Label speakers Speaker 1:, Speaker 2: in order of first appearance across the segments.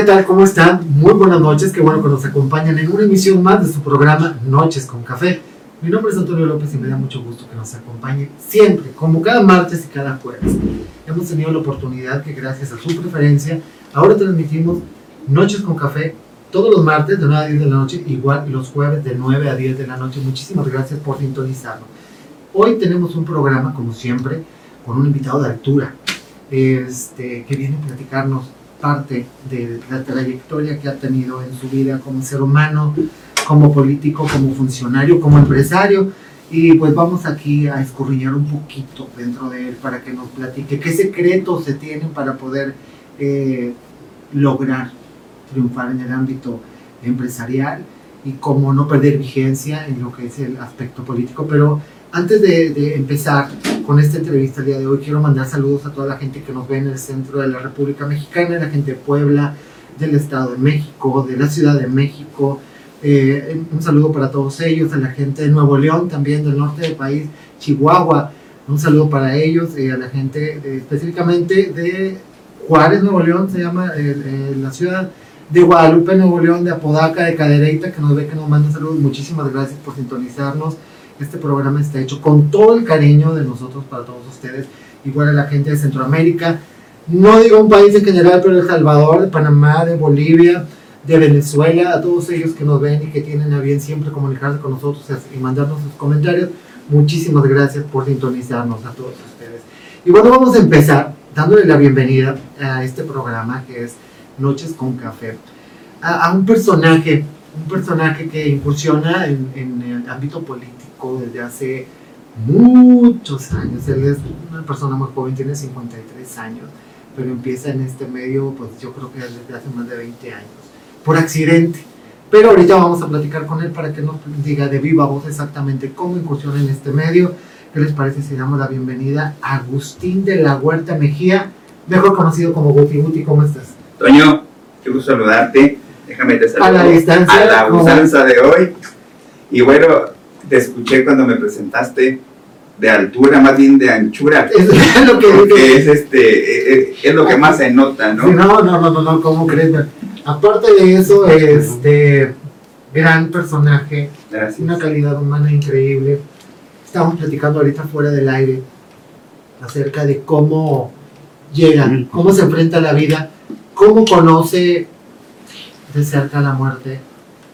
Speaker 1: ¿qué tal? ¿Cómo están? Muy buenas noches, qué bueno que nos acompañan en una emisión más de su programa Noches con Café. Mi nombre es Antonio López y me da mucho gusto que nos acompañe siempre, como cada martes y cada jueves. Hemos tenido la oportunidad que gracias a su preferencia, ahora transmitimos Noches con Café todos los martes de 9 a 10 de la noche, igual los jueves de 9 a 10 de la noche. Muchísimas gracias por sintonizarnos. Hoy tenemos un programa, como siempre, con un invitado de altura, este, que viene a platicarnos parte de la trayectoria que ha tenido en su vida como ser humano, como político, como funcionario, como empresario. Y pues vamos aquí a escurriñar un poquito dentro de él para que nos platique qué secretos se tienen para poder eh, lograr triunfar en el ámbito empresarial y cómo no perder vigencia en lo que es el aspecto político. Pero antes de, empezar con esta entrevista el día de hoy, quiero mandar saludos a toda la gente que nos ve en el centro de la República Mexicana, la gente de Puebla, del Estado de México, de la Ciudad de México. Eh, un saludo para todos ellos, a la gente de Nuevo León, también del norte del país, Chihuahua. Un saludo para ellos, y a la gente específicamente de Juárez, Nuevo León, se llama la ciudad de Guadalupe, Nuevo León, de Apodaca, de Cadereyta, que nos ve, que nos manda saludos. Muchísimas gracias por sintonizarnos. Este programa está hecho con todo el cariño de nosotros para todos ustedes, igual a la gente de Centroamérica. No digo un país en general, pero El Salvador, de Panamá, de Bolivia, de Venezuela, a todos ellos que nos ven y que tienen a bien siempre comunicarse con nosotros y mandarnos sus comentarios. Muchísimas gracias por sintonizarnos a todos ustedes. Y bueno, vamos a empezar dándole la bienvenida a este programa que es Noches con Café, a, un personaje, un personaje que incursiona en, en el ámbito político desde hace muchos años. Él es una persona muy joven, tiene 53 años, pero empieza en este medio, pues yo creo que desde hace más de 20 años, por accidente. Pero ahorita vamos a platicar con él para que nos diga de viva voz exactamente cómo incursiona en este medio. ¿Qué les parece si damos la bienvenida a Agustín de la Huerta Mejía, mejor conocido como Guti Guti? ¿Cómo estás?
Speaker 2: Toño, qué gusto saludarte. Déjame te saludar.
Speaker 1: A la distancia.
Speaker 2: A la distancia de hoy. Y bueno, te escuché cuando me presentaste de altura, más bien de anchura.
Speaker 1: Es lo
Speaker 2: que, es este, eh, eh, es, lo que más se nota, ¿no?
Speaker 1: no, no, no, no, ¿cómo crees? Aparte de eso, este gran personaje, una calidad humana increíble. Estamos platicando ahorita fuera del aire acerca de cómo llega, cómo se enfrenta a la vida, cómo conoce de cerca la muerte,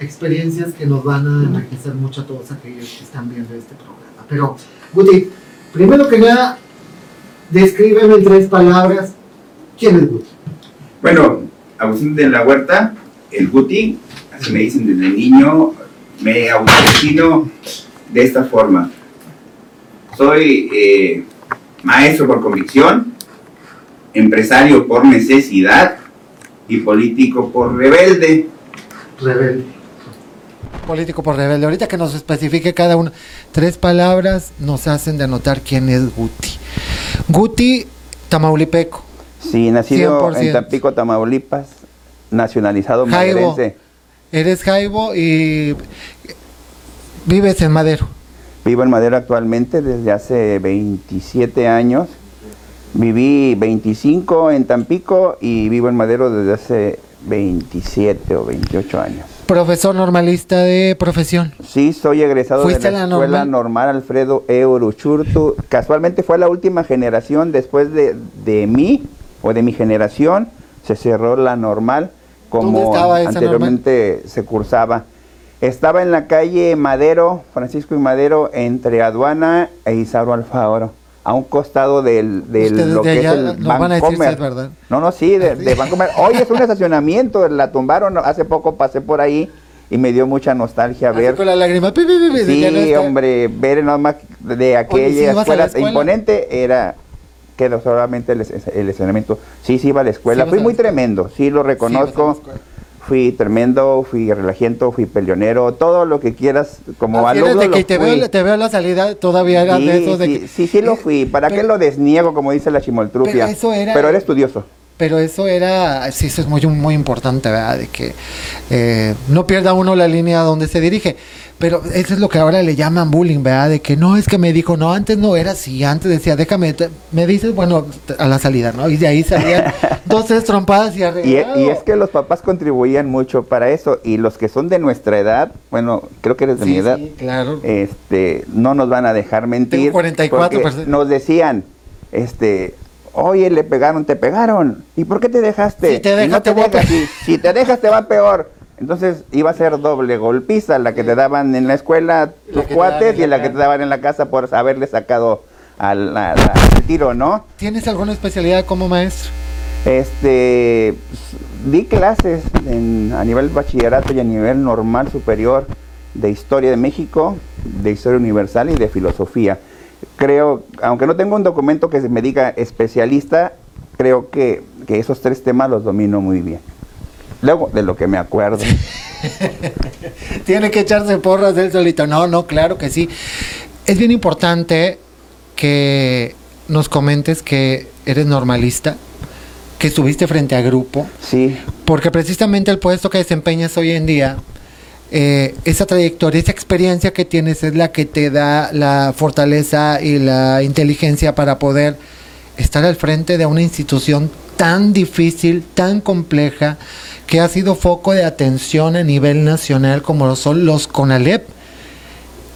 Speaker 1: experiencias que nos van a enriquecer mucho a todos aquellos que están viendo este programa. Pero, Guti, primero que nada, descríbeme en tres palabras quién es Guti.
Speaker 2: Bueno, Agustín de la Huerta, el Guti, así me dicen desde niño, me autodefino de esta forma. Soy eh, maestro por convicción, empresario por necesidad y político por rebelde.
Speaker 1: Rebelde político por rebelde. Ahorita que nos especifique cada uno, tres palabras nos hacen denotar quién es Guti. Guti, tamaulipeco.
Speaker 2: Sí, nacido en Tampico, Tamaulipas, nacionalizado
Speaker 1: Jaibo. Eres Jaibo y vives en Madero.
Speaker 2: Vivo en Madero actualmente desde hace 27 años. Viví 25 en Tampico y vivo en Madero desde hace 27 o 28 años.
Speaker 1: Profesor normalista de profesión.
Speaker 2: Sí, soy egresado de la, Escuela normal? Alfredo Eurochurtu. Casualmente fue la última generación después de, de mí o de mi generación. Se cerró la normal como anteriormente se cursaba. Estaba en la calle Madero, Francisco y Madero, entre Aduana e Isauro Alfaro a un costado del, de lo que es el Bancomer. ¿verdad? No, no, sí, de, de Bancomer. Hoy es un estacionamiento, la tumbaron, hace poco pasé por ahí y me dio mucha nostalgia ver.
Speaker 1: Con la lágrima.
Speaker 2: sí, hombre, ver nada más de aquella escuela, imponente era que solamente el, el, estacionamiento. Sí, sí iba a la escuela. Fui muy tremendo, sí lo reconozco fui tremendo, fui relajiento, fui peleonero, todo lo que quieras como
Speaker 1: alumno. Desde que te veo, te veo la salida, todavía
Speaker 2: de eso. De sí, sí, sí, lo fui. ¿Para qué lo desniego, como dice la chimoltrufia? Pero, eso era, pero era estudioso.
Speaker 1: Pero eso era, sí, eso es muy, muy importante, ¿verdad? De que eh, no pierda uno la línea donde se dirige. Pero eso es lo que ahora le llaman bullying, ¿verdad? De que no, es que me dijo, no, antes no era así, antes decía, déjame, me dices, bueno, a la salida, ¿no? Y de ahí salían dos, tres trompadas y arriba.
Speaker 2: Y, y, es que los papás contribuían mucho para eso, y los que son de nuestra edad, bueno, creo que eres de mi edad,
Speaker 1: claro.
Speaker 2: este, no nos van a dejar mentir. Tengo
Speaker 1: 44,
Speaker 2: nos decían, este, oye, le pegaron, te pegaron, ¿y por qué te dejaste?
Speaker 1: Si te dejas,
Speaker 2: te, si te dejas, te va peor. Entonces iba a ser doble golpiza, la que te daban en la escuela tus cuates y la que te daban en la casa por haberle sacado al, tiro, ¿no?
Speaker 1: ¿Tienes alguna especialidad como maestro?
Speaker 2: Este, di clases a nivel bachillerato y a nivel normal superior de historia de México, de historia universal y de filosofía. Creo, aunque no tengo un documento que me diga especialista, creo que, que esos tres temas los domino muy bien. Luego, de lo que me acuerdo.
Speaker 1: Tiene que echarse porras del solito. No, no, claro que sí. Es bien importante que nos comentes que eres normalista, que estuviste frente a grupo.
Speaker 2: Sí.
Speaker 1: Porque precisamente el puesto que desempeñas hoy en día, eh, esa trayectoria, esa experiencia que tienes es la que te da la fortaleza y la inteligencia para poder estar al frente de una institución tan difícil, tan compleja, que ha sido foco de atención a nivel nacional como lo son los CONALEP,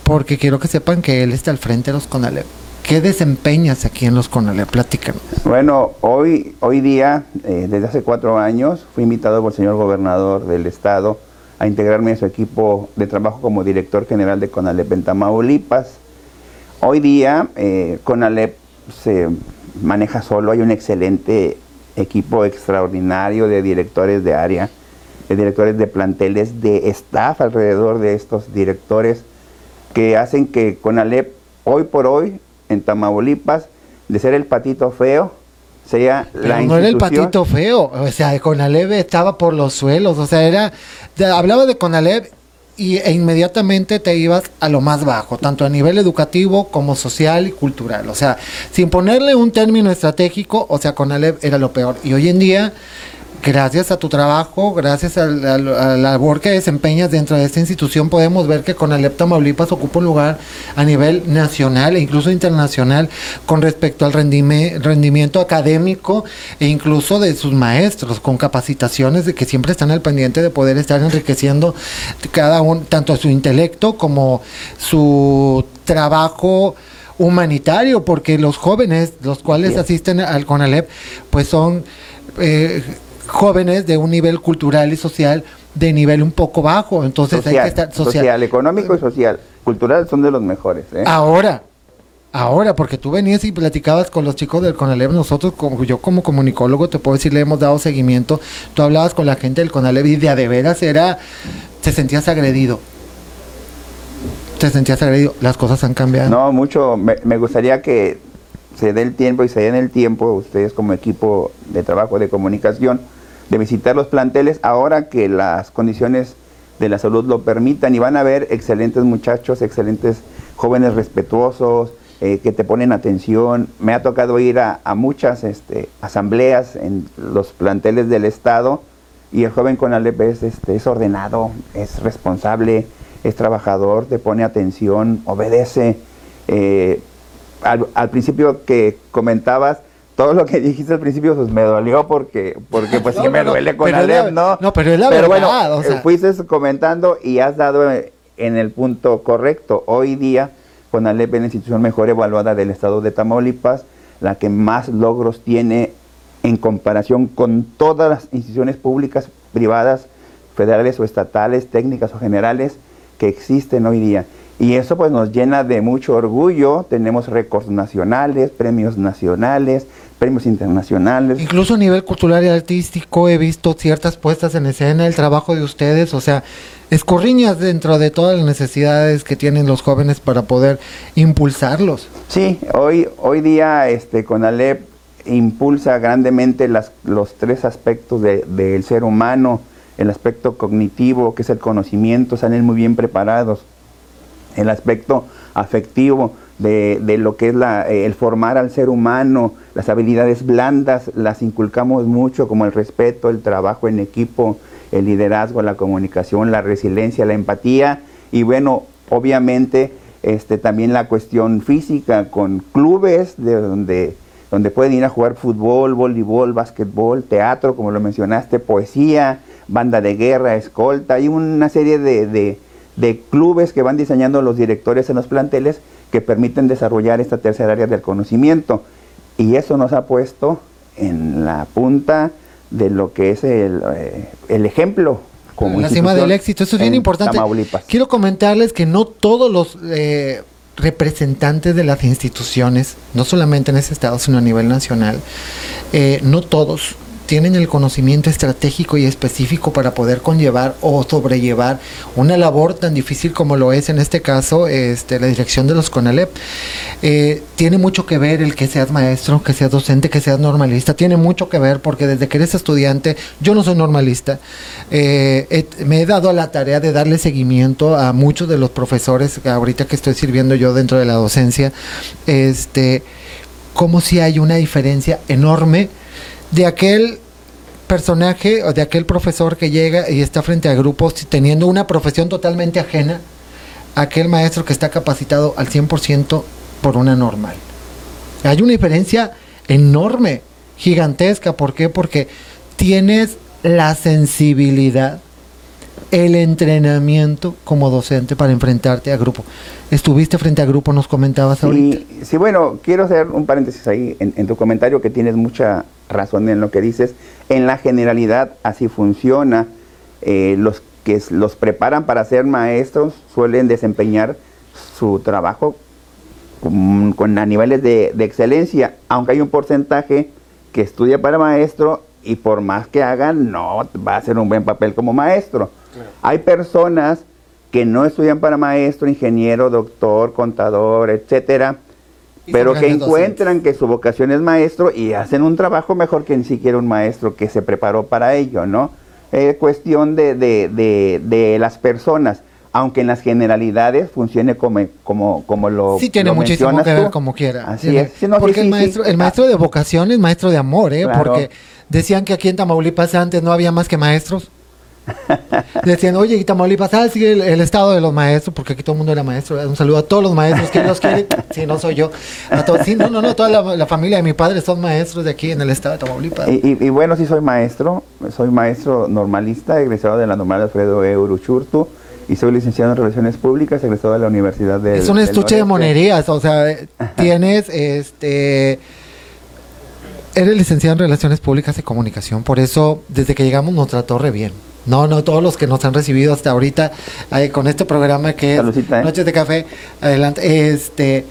Speaker 1: porque quiero que sepan que él está al frente de los CONALEP. ¿Qué desempeñas aquí en los CONALEP? Platícanos.
Speaker 2: Bueno, hoy, hoy día, eh, desde hace cuatro años, fui invitado por el señor gobernador del estado a integrarme a su equipo de trabajo como director general de CONALEP en Tamaulipas. Hoy día, eh, CONALEP se maneja solo, hay un excelente equipo extraordinario de directores de área, de directores de planteles, de staff alrededor de estos directores que hacen que Conalep hoy por hoy en Tamaulipas, de ser el patito feo, sea la
Speaker 1: no era el patito feo, o sea, Conalep estaba por los suelos, o sea, era, hablaba de Conalep y, e inmediatamente te ibas a lo más bajo, tanto a nivel educativo como social y cultural. O sea, sin ponerle un término estratégico, o sea, con Alep era lo peor. Y hoy en día gracias a tu trabajo, gracias a la, labor que desempeñas dentro de esta institución, podemos ver que con Alepta Tamaulipas ocupa un lugar a nivel nacional e incluso internacional con respecto al rendimiento académico e incluso de sus maestros, con capacitaciones de que siempre están al pendiente de poder estar enriqueciendo cada uno, tanto su intelecto como su trabajo humanitario, porque los jóvenes, los cuales asisten al CONALEP, pues son eh, jóvenes de un nivel cultural y social de nivel un poco bajo. Entonces
Speaker 2: hay que estar social. económico y social. Cultural son de los mejores. ¿eh?
Speaker 1: Ahora, ahora, porque tú venías y platicabas con los chicos del CONALEP, nosotros, como yo como comunicólogo, te puedo decir, le hemos dado seguimiento. Tú hablabas con la gente del CONALEP y de a de veras era, te sentías agredido. Te sentías agredido. Las cosas han cambiado.
Speaker 2: No, mucho. Me, me gustaría que se dé el tiempo y se den el tiempo, ustedes como equipo de trabajo de comunicación, de visitar los planteles ahora que las condiciones de la salud lo permitan y van a ver excelentes muchachos, excelentes jóvenes respetuosos, eh, que te ponen atención. Me ha tocado ir a, muchas este, asambleas en los planteles del Estado y el joven con Alep es, este, es ordenado, es responsable, es trabajador, te pone atención, obedece. Eh, al, al, principio que comentabas, todo lo que dijiste al principio pues me dolió porque porque pues sí me duele con Alem, ¿no?
Speaker 1: No, pero es la verdad,
Speaker 2: bueno, o sea. fuiste comentando y has dado en el punto correcto. Hoy día con Alep es la institución mejor evaluada del estado de Tamaulipas, la que más logros tiene en comparación con todas las instituciones públicas, privadas, federales o estatales, técnicas o generales que existen hoy día. Y eso pues nos llena de mucho orgullo. Tenemos récords nacionales, premios nacionales, premios internacionales.
Speaker 1: Incluso a nivel cultural y artístico he visto ciertas puestas en escena, el trabajo de ustedes, o sea, escorriñas dentro de todas las necesidades que tienen los jóvenes para poder impulsarlos.
Speaker 2: Sí, hoy, hoy día este, Alep impulsa grandemente las, los tres aspectos del ser humano, el aspecto cognitivo, que es el conocimiento, salen muy bien preparados el aspecto afectivo de, lo que es la, eh, el formar al ser humano, las habilidades blandas, las inculcamos mucho, como el respeto, el trabajo en equipo, el liderazgo, la comunicación, la resiliencia, la empatía y bueno, obviamente este, también la cuestión física con clubes de donde, donde pueden ir a jugar fútbol, voleibol, básquetbol, teatro, como lo mencionaste, poesía, banda de guerra, escolta, hay una serie de de clubes que van diseñando los directores en los planteles que permiten desarrollar esta tercera área del conocimiento. Y eso nos ha puesto en la punta de lo que es el, eh, ejemplo
Speaker 1: como la cima del éxito. Eso es bien importante. Quiero comentarles que no todos los eh, representantes de las instituciones, no solamente en ese estado, sino a nivel nacional, eh, no todos tienen el conocimiento estratégico y específico para poder conllevar o sobrellevar una labor tan difícil como lo es en este caso este, la dirección de los CONALEP. Eh, tiene mucho que ver el que seas maestro, que seas docente, que seas normalista. Tiene mucho que ver porque desde que eres estudiante, yo no soy normalista, eh, me he dado la tarea de darle seguimiento a muchos de los profesores, ahorita que estoy sirviendo yo dentro de la docencia, este, como si hay una diferencia enorme de aquel personaje de aquel profesor que llega y está frente a grupos teniendo una profesión totalmente ajena a aquel maestro que está capacitado al 100% por una normal. Hay una diferencia enorme, gigantesca. ¿Por qué? Porque tienes la sensibilidad el entrenamiento como docente para enfrentarte a grupo. Estuviste frente a grupo, nos comentabas ahorita.
Speaker 2: Sí, bueno, quiero hacer un paréntesis ahí en, tu comentario que tienes mucha razón en lo que dices. En la generalidad así funciona. Eh, los que los preparan para ser maestros suelen desempeñar su trabajo con, a niveles de, de excelencia, aunque hay un porcentaje que estudia para maestro y por más que hagan, no va a hacer un buen papel como maestro. Hay personas que no estudian para maestro, ingeniero, doctor, contador, etcétera, pero que encuentran que su vocación es maestro y hacen un trabajo mejor que ni siquiera un maestro que se preparó para ello, ¿no? Es cuestión de, de, de, las personas, aunque en las generalidades funcione como, como, como lo
Speaker 1: Sí, tiene muchísimo que ver como quiera.
Speaker 2: Así es.
Speaker 1: porque el, maestro, el maestro de vocación es maestro de amor, ¿eh? Porque decían que aquí en Tamaulipas antes no había más que maestros. Decían, oye, y Tamaulipas, ah, sí, el, estado de los maestros, porque aquí todo el mundo era maestro. Un saludo a todos los maestros que los quieren. Si no soy yo. A todos, sí, no, no, no, toda la, familia de mi padre son maestros de aquí en el estado de Tamaulipas.
Speaker 2: Y, bueno, sí soy maestro. Soy maestro normalista, egresado de la normal Alfredo E. Uruchurtu. Y soy licenciado en Relaciones Públicas, egresado de la Universidad de...
Speaker 1: Es un estuche de monerías, o sea, tienes este eres licenciado en Relaciones Públicas y Comunicación, por eso desde que llegamos nos trató re bien. No, no, todos los que nos han recibido hasta ahorita con este programa que es ¿eh? Noches de Café, adelante, este,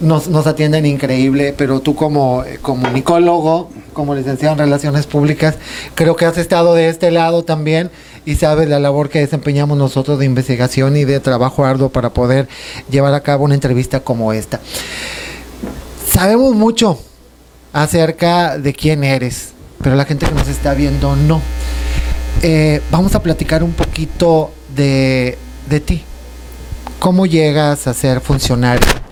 Speaker 1: nos, nos atienden increíble, pero tú como comunicólogo, como licenciado en Relaciones Públicas, creo que has estado de este lado también y sabes la labor que desempeñamos nosotros de investigación y de trabajo arduo para poder llevar a cabo una entrevista como esta. Sabemos mucho acerca de quién eres, pero la gente que nos está viendo no. Eh, vamos a platicar un poquito de, de ti. ¿Cómo llegas a ser funcionario?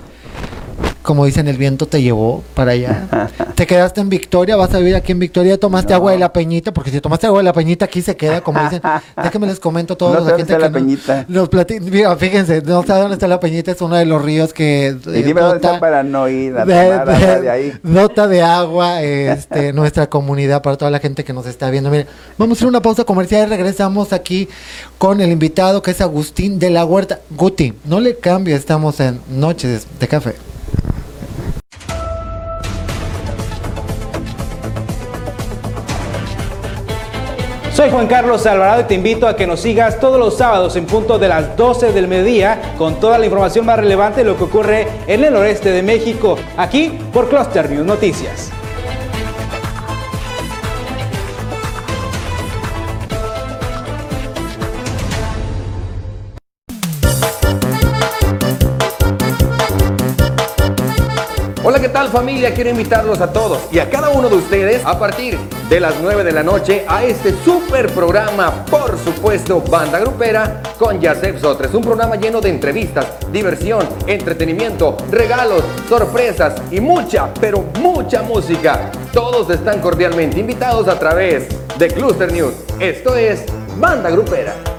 Speaker 1: Como dicen, el viento te llevó para allá. te quedaste en Victoria, vas a vivir aquí en Victoria, tomaste agua de la peñita, porque si tomaste agua de la peñita aquí se queda, como dicen. Déjenme les comento todos
Speaker 2: no los está la peñita.
Speaker 1: Los Mira, fíjense, no sabe dónde está la peñita, es uno de los ríos que.
Speaker 2: Y dime dónde está para no ir a de,
Speaker 1: de, ahí. Nota de agua, este, nuestra comunidad, para toda la gente que nos está viendo. Mire, vamos a hacer una pausa comercial y regresamos aquí con el invitado que es Agustín de la Huerta. Guti, no le cambie, estamos en Noches de Café.
Speaker 3: Soy Juan Carlos Alvarado y te invito a que nos sigas todos los sábados en punto de las 12 del mediodía con toda la información más relevante de lo que ocurre en el noreste de México, aquí por Cluster News Noticias.
Speaker 4: Hola, ¿qué tal familia? Quiero invitarlos a todos y a cada uno de ustedes a partir de las 9 de la noche a este super programa, por supuesto, Banda Grupera con Yasef Sotres. Un programa lleno de entrevistas, diversión, entretenimiento, regalos, sorpresas y mucha, pero mucha música. Todos están cordialmente invitados a través de Cluster News. Esto es Banda Grupera.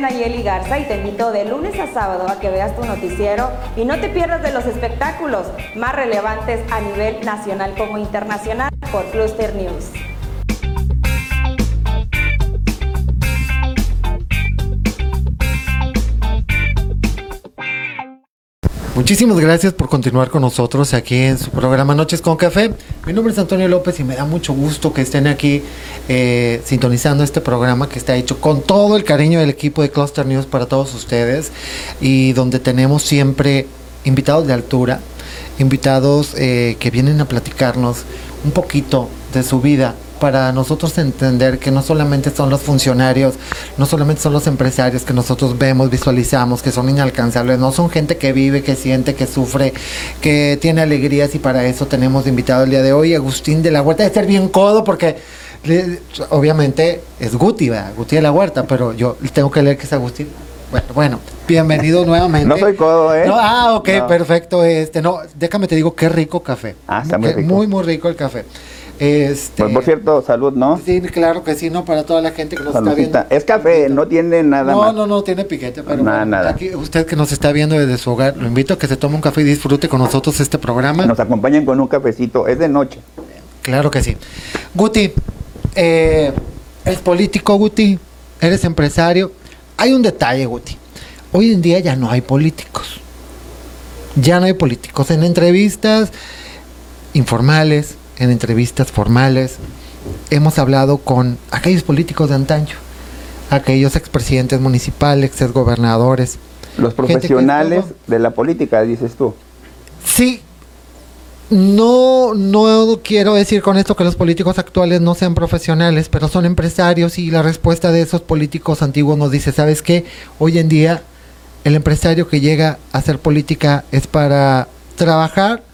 Speaker 5: Nayeli Garza y te invito de lunes a sábado a que veas tu noticiero y no te pierdas de los espectáculos más relevantes a nivel nacional como internacional por Cluster News.
Speaker 1: Muchísimas gracias por continuar con nosotros aquí en su programa Noches con Café. Mi nombre es Antonio López y me da mucho gusto que estén aquí eh, sintonizando este programa que está hecho con todo el cariño del equipo de Cluster News para todos ustedes y donde tenemos siempre invitados de altura, invitados eh, que vienen a platicarnos un poquito de su vida para nosotros entender que no solamente son los funcionarios, no solamente son los empresarios que nosotros vemos, visualizamos, que son inalcanzables, no son gente que vive, que siente, que sufre, que tiene alegrías y para eso tenemos invitado el día de hoy Agustín de la Huerta, de ser bien codo porque obviamente es Guti, Guti de la Huerta, pero yo tengo que leer que es Agustín. Bueno, bueno, bienvenido nuevamente.
Speaker 2: No soy codo, ¿eh?
Speaker 1: ah, ok, perfecto. Este, no, déjame te digo, qué rico café.
Speaker 2: Ah, está muy, rico.
Speaker 1: muy, muy rico el café. Este,
Speaker 2: pues por cierto, salud, ¿no?
Speaker 1: Sí, claro que sí, ¿no? Para toda la gente que nos está viendo.
Speaker 2: Es café, no tiene nada
Speaker 1: no,
Speaker 2: más.
Speaker 1: No, no, tiene piquete, pero
Speaker 2: nada, nada.
Speaker 1: Aquí, usted que nos está viendo desde su hogar, lo invito a que se tome un café y disfrute con nosotros este programa.
Speaker 2: Nos acompañen con un cafecito, es de noche.
Speaker 1: Claro que sí. Guti, eh, eres político, Guti, eres empresario. Hay un detalle, Guti. Hoy en día ya no hay políticos. Ya no hay políticos en entrevistas informales, en entrevistas formales, hemos hablado con aquellos políticos de antaño, aquellos expresidentes municipales, exgobernadores.
Speaker 2: Los profesionales de la política, dices tú.
Speaker 1: Sí, no, no quiero decir con esto que los políticos actuales no sean profesionales, pero son empresarios y la respuesta de esos políticos antiguos nos dice, ¿sabes qué? Hoy en día el empresario que llega a hacer política es para trabajar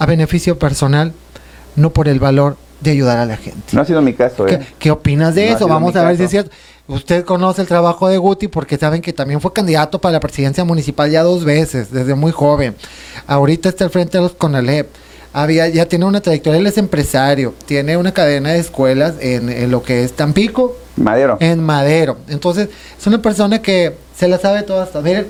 Speaker 1: a beneficio personal no por el valor de ayudar a la gente.
Speaker 2: No ha sido mi caso,
Speaker 1: ¿eh? ¿Qué, opinas de eso? Vamos a ver si es cierto. Usted conoce el trabajo de Guti porque saben que también fue candidato para la presidencia municipal ya dos veces, desde muy joven. Ahorita está al frente de los CONALEP. Había, ya tiene una trayectoria, él es empresario, tiene una cadena de escuelas en, en lo que es Tampico.
Speaker 2: Madero.
Speaker 1: En Madero. Entonces, es una persona que se la sabe todas. Miren,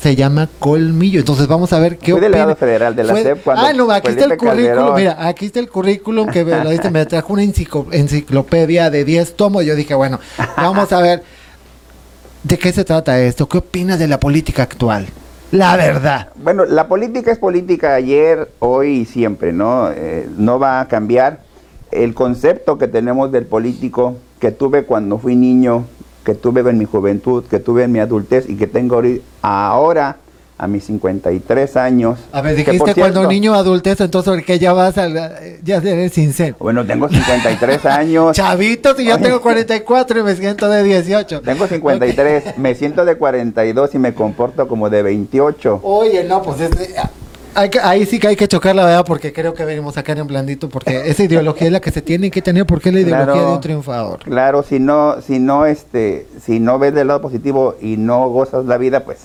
Speaker 1: se llama Colmillo. Entonces vamos a ver qué
Speaker 2: Fue delegado federal de la CEP cuando
Speaker 1: Ah, no, aquí está el currículum. Mira, aquí está el currículum que me, lo dice, me trajo una enciclopedia de 10 tomos. Yo dije, bueno, vamos a ver de qué se trata esto. ¿Qué opinas de la política actual? La verdad.
Speaker 2: Bueno, la política es política ayer, hoy y siempre, ¿no? Eh, no va a cambiar. El concepto que tenemos del político que tuve cuando fui niño que tuve en mi juventud, que tuve en mi adultez y que tengo ahora a mis 53 años.
Speaker 1: A ver, dijiste cuando niño adultez, entonces que ya vas a, ya eres sincero.
Speaker 2: Bueno, tengo 53 años.
Speaker 1: Chavito, si yo tengo 44 y me siento de 18.
Speaker 2: Tengo 53, me siento de 42 y me comporto como de 28.
Speaker 1: Oye, no, pues es, ahí sí que hay que chocar la verdad porque creo que venimos a caer en blandito porque esa ideología es la que se tiene que tener porque es la ideología de un triunfador.
Speaker 2: Claro, si no, si no, este, si no ves del lado positivo y no gozas la vida, pues,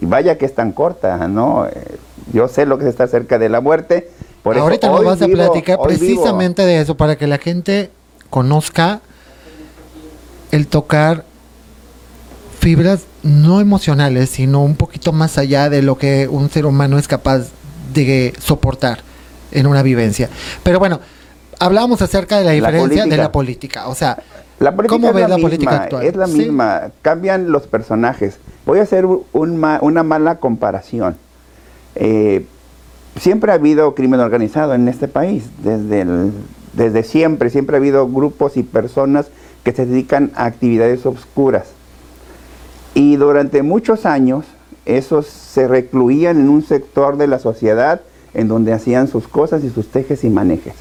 Speaker 2: y vaya que es tan corta, ¿no? Eh, yo sé lo que se está cerca de la muerte. Por
Speaker 1: Ahorita nos vas a platicar precisamente de eso para que la gente conozca el tocar fibras no emocionales, sino un poquito más allá de lo que un ser humano es capaz de soportar en una vivencia. Pero bueno, hablábamos acerca de la diferencia de la política. O sea, ¿cómo ves la, política actual?
Speaker 2: Es la misma, cambian los personajes. Voy a hacer una mala comparación. Eh, siempre ha habido crimen organizado en este país, desde, desde siempre, siempre ha habido grupos y personas que se dedican a actividades oscuras. Y durante muchos años esos se recluían en un sector de la sociedad en donde hacían sus cosas y sus tejes y manejes.